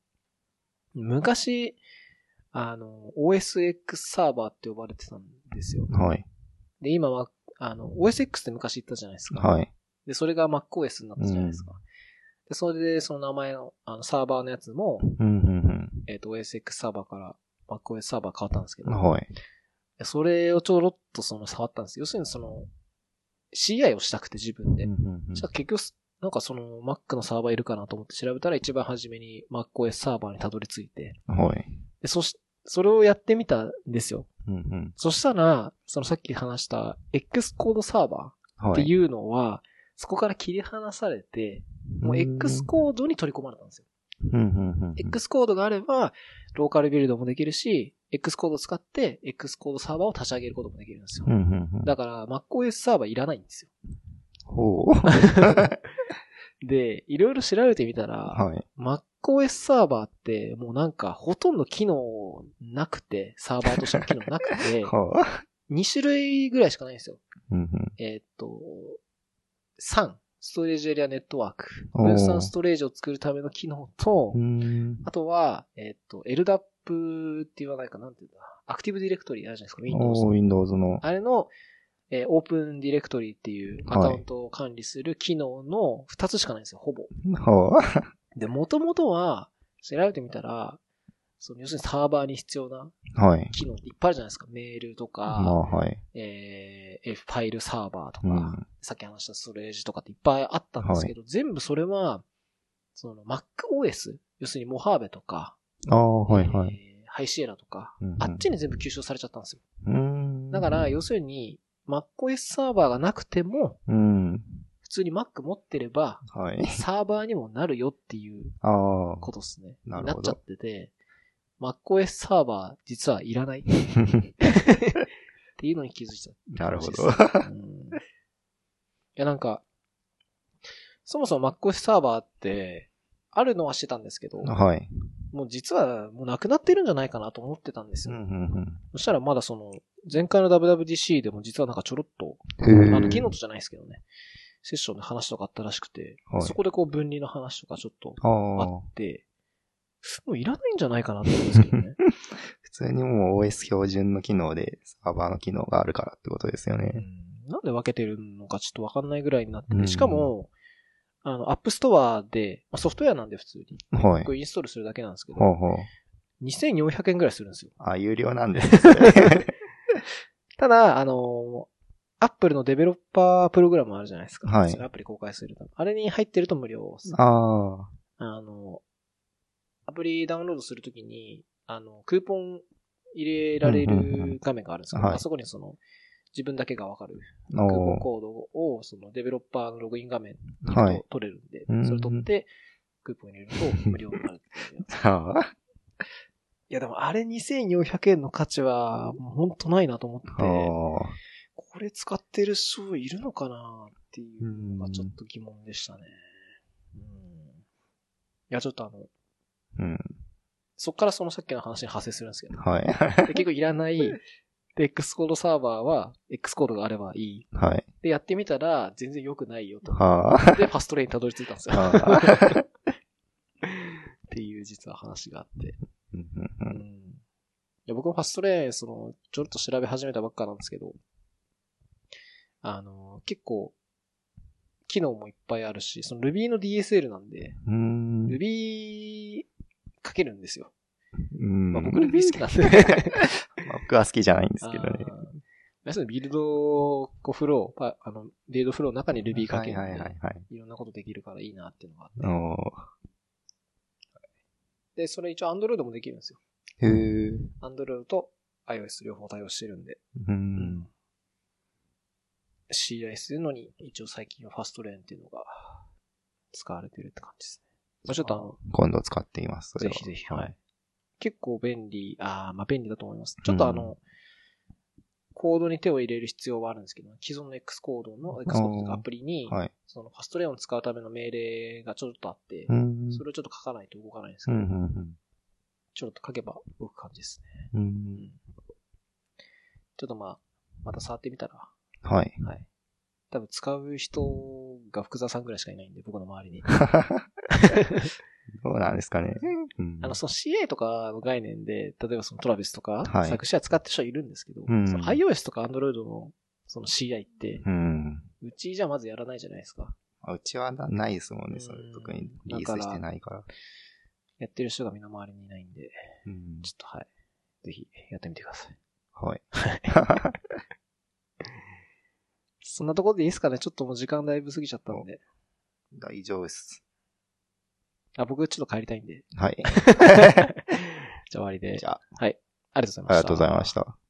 昔、あの、OSX サーバーって呼ばれてたんですよ。はい。で、今は、あの、OSX って昔言ったじゃないですか。はい。で、それが MacOS になったじゃないですか。で、それで、その名前の、あの、サーバーのやつも、うん、うん、えっ、と、OSX サーバーから MacOS サーバー変わったんですけど、うん。はい。それをちょろっとその触ったんですよ。要するにその、CI をしたくて自分で。うんうんうんじゃあ結局、なんかその Mac のサーバーいるかなと思って調べたら一番初めに MacOS サーバーにたどり着いて、はい。で、そし、それをやってみたんですよ。うんうんそしたら、そのさっき話した X コードサーバーはい。っていうのは、そこから切り離されて、もう X コードに取り込まれたんですよ。うんうんうんうん X コードがあれば、ローカルビルドもできるし、X コードを使って X コードサーバーを立ち上げることもできるんですよう。んうんうんだから、MacOS サーバーいらないんですよ。ほう。<laughs> で、いろいろ調べてみたら、はい。MacOS サーバーってもうなんかほとんど機能なくて、サーバーとしての機能なくて、<laughs> はあ。2種類ぐらいしかないんですよ。うんうんえーっと、3、ストレージエリアネットワーク。分散ストレージを作るための機能とう、ん。あとは、えーっと、LDAP って言わないかなんていうんだ。アクティブディレクトリあるじゃないですか、Windows の。Windows の。あれの、えーオープンディレクトリっていうアはいカウントを管理する機能の2つしかないんですよ、ほぼ。はあ。で、もともとは、調べてみたら、その要するにサーバーに必要なはい。機能っていっぱいあるじゃないですか。メールとか、まあ、はい。えー、ファイルサーバーとか、うん。さっき話したストレージとかっていっぱいあったんですけど、全部それは、その MacOS、要するにモハーベとか、ああ、はい、はい。えー High Sierra とか、うんうんあっちに全部吸収されちゃったんですよ。うーん。だから、要するに、MacOS サーバーがなくても、うん。普通に Mac 持ってれば、はい。サーバーにもなるよっていうああ。ことですね。なるほどなっちゃってて、MacOS サーバー実はいらないっていうのに気づいた。<laughs> なるほど。うんいや、なんか、そもそも MacOS サーバーって、あるのはしてたんですけど、はい。もう実はもうなくなってるんじゃないかなと思ってたんですよ。うん、うん、そしたらまだその、前回の WWDC でも実はなんかちょろっと、うん。あの、キーノートじゃないですけどね、セッションで話とかあったらしくて、はいそこでこう分離の話とかちょっとあ。って、もういらないんじゃないかなと思うんですけどね。<laughs> 普通にもう OS 標準の機能でサーバーの機能があるからってことですようね。んなんで分けてるのかちょっとわかんないぐらいになってて、うんしかも、あの、 App Store で、まあ、ソフトウェアなんで普通に。はいこ。れインストールするだけなんですけど、ほうほう。2400円ぐらいするんですよ。あ、有料なんですね。<laughs> ただ、あの、アップルのデベロッパープログラムあるじゃないですか。はいアプリ公開する。あれに入ってると無料です。ああ。あの、アプリダウンロードするときに、あの、クーポン入れられうんうんうんる画面があるんですけど、はいあそこにその、自分だけがわかるおクーポンーコードを、そのデベロッパーのログイン画面にはいと取れるんで、うんそれ取って、クーポン入れると無料になるってい。<laughs> いやでもあれ2400円の価値は、もうほんとないなと思って、あこれ使ってる人いるのかなっていうのがちょっと疑問でしたね。うん。いや、ちょっとあの、あ。うん。そっからそのさっきの話に派生するんですけど、はい。で結構いらない、で、X コードサーバーは、X コードがあればいい。はい。で、やってみたら、全然良くないよと。はあ。で、ファストレインにたどり着いたんですよ。っていう実は話があって。うん。いや、僕もファストレイン、その、ちょろっと調べ始めたばっかなんですけど、あの、結構、機能もいっぱいあるし、その Ruby の DSL なんで、ん。Ruby 書けるんですよ。うんまあ僕 Ruby 好きなんで。僕は好きじゃないんですけどね。要するにビルドこうフロー、パあの、レードフローの中に Ruby 書けるはいはいはいはい。いろんなことできるからいいなっていうのがあって。おで、それ一応 Android もできるんですよ。ーへえ。Android と iOS 両方対応してるんで。うん。CI するのに、一応最近はファストレーンっていうのが使われてるって感じですね。まあ、ちょっとあの、今度使ってみます。ぜひぜひ、はい。。結構便利、ああ、まあ便利だと思います。ちょっとあの、うんコードに手を入れる必要はあるんですけど、既存の X コードの、X コードアプリに、はい。そのファストレーンを使うための命令がちょっとあって、うん。それをちょっと書かないと動かないんですうん、けど、うん、ちょっと書けば動く感じですね。うん。ううんん。ちょっとまあ、また触ってみたら、はい。はい。多分使う人が福沢さんぐらいしかいないんで、僕の周りに。<laughs> どうなんですかね。うんあの、その CA とかの概念で、例えばそのトラビスとか、はい作詞は使ってる人はいるんですけど、うんその iOS とか Android のその CI って、うん。うちじゃまずやらないじゃないですか。あうちはなないですもんね、それうん特にリリースしてないから。やってる人が身の回りにいないんで、うんちょっとはい。ぜひやってみてください。はい。<laughs> そんなところでいいですかねちょっともう時間だいぶ過ぎちゃったんで。大丈夫です。あ、僕ちょっと帰りたいんで。はい。<laughs> じゃあ終わりで。じゃあ、はい。ありがとうございました。ありがとうございました。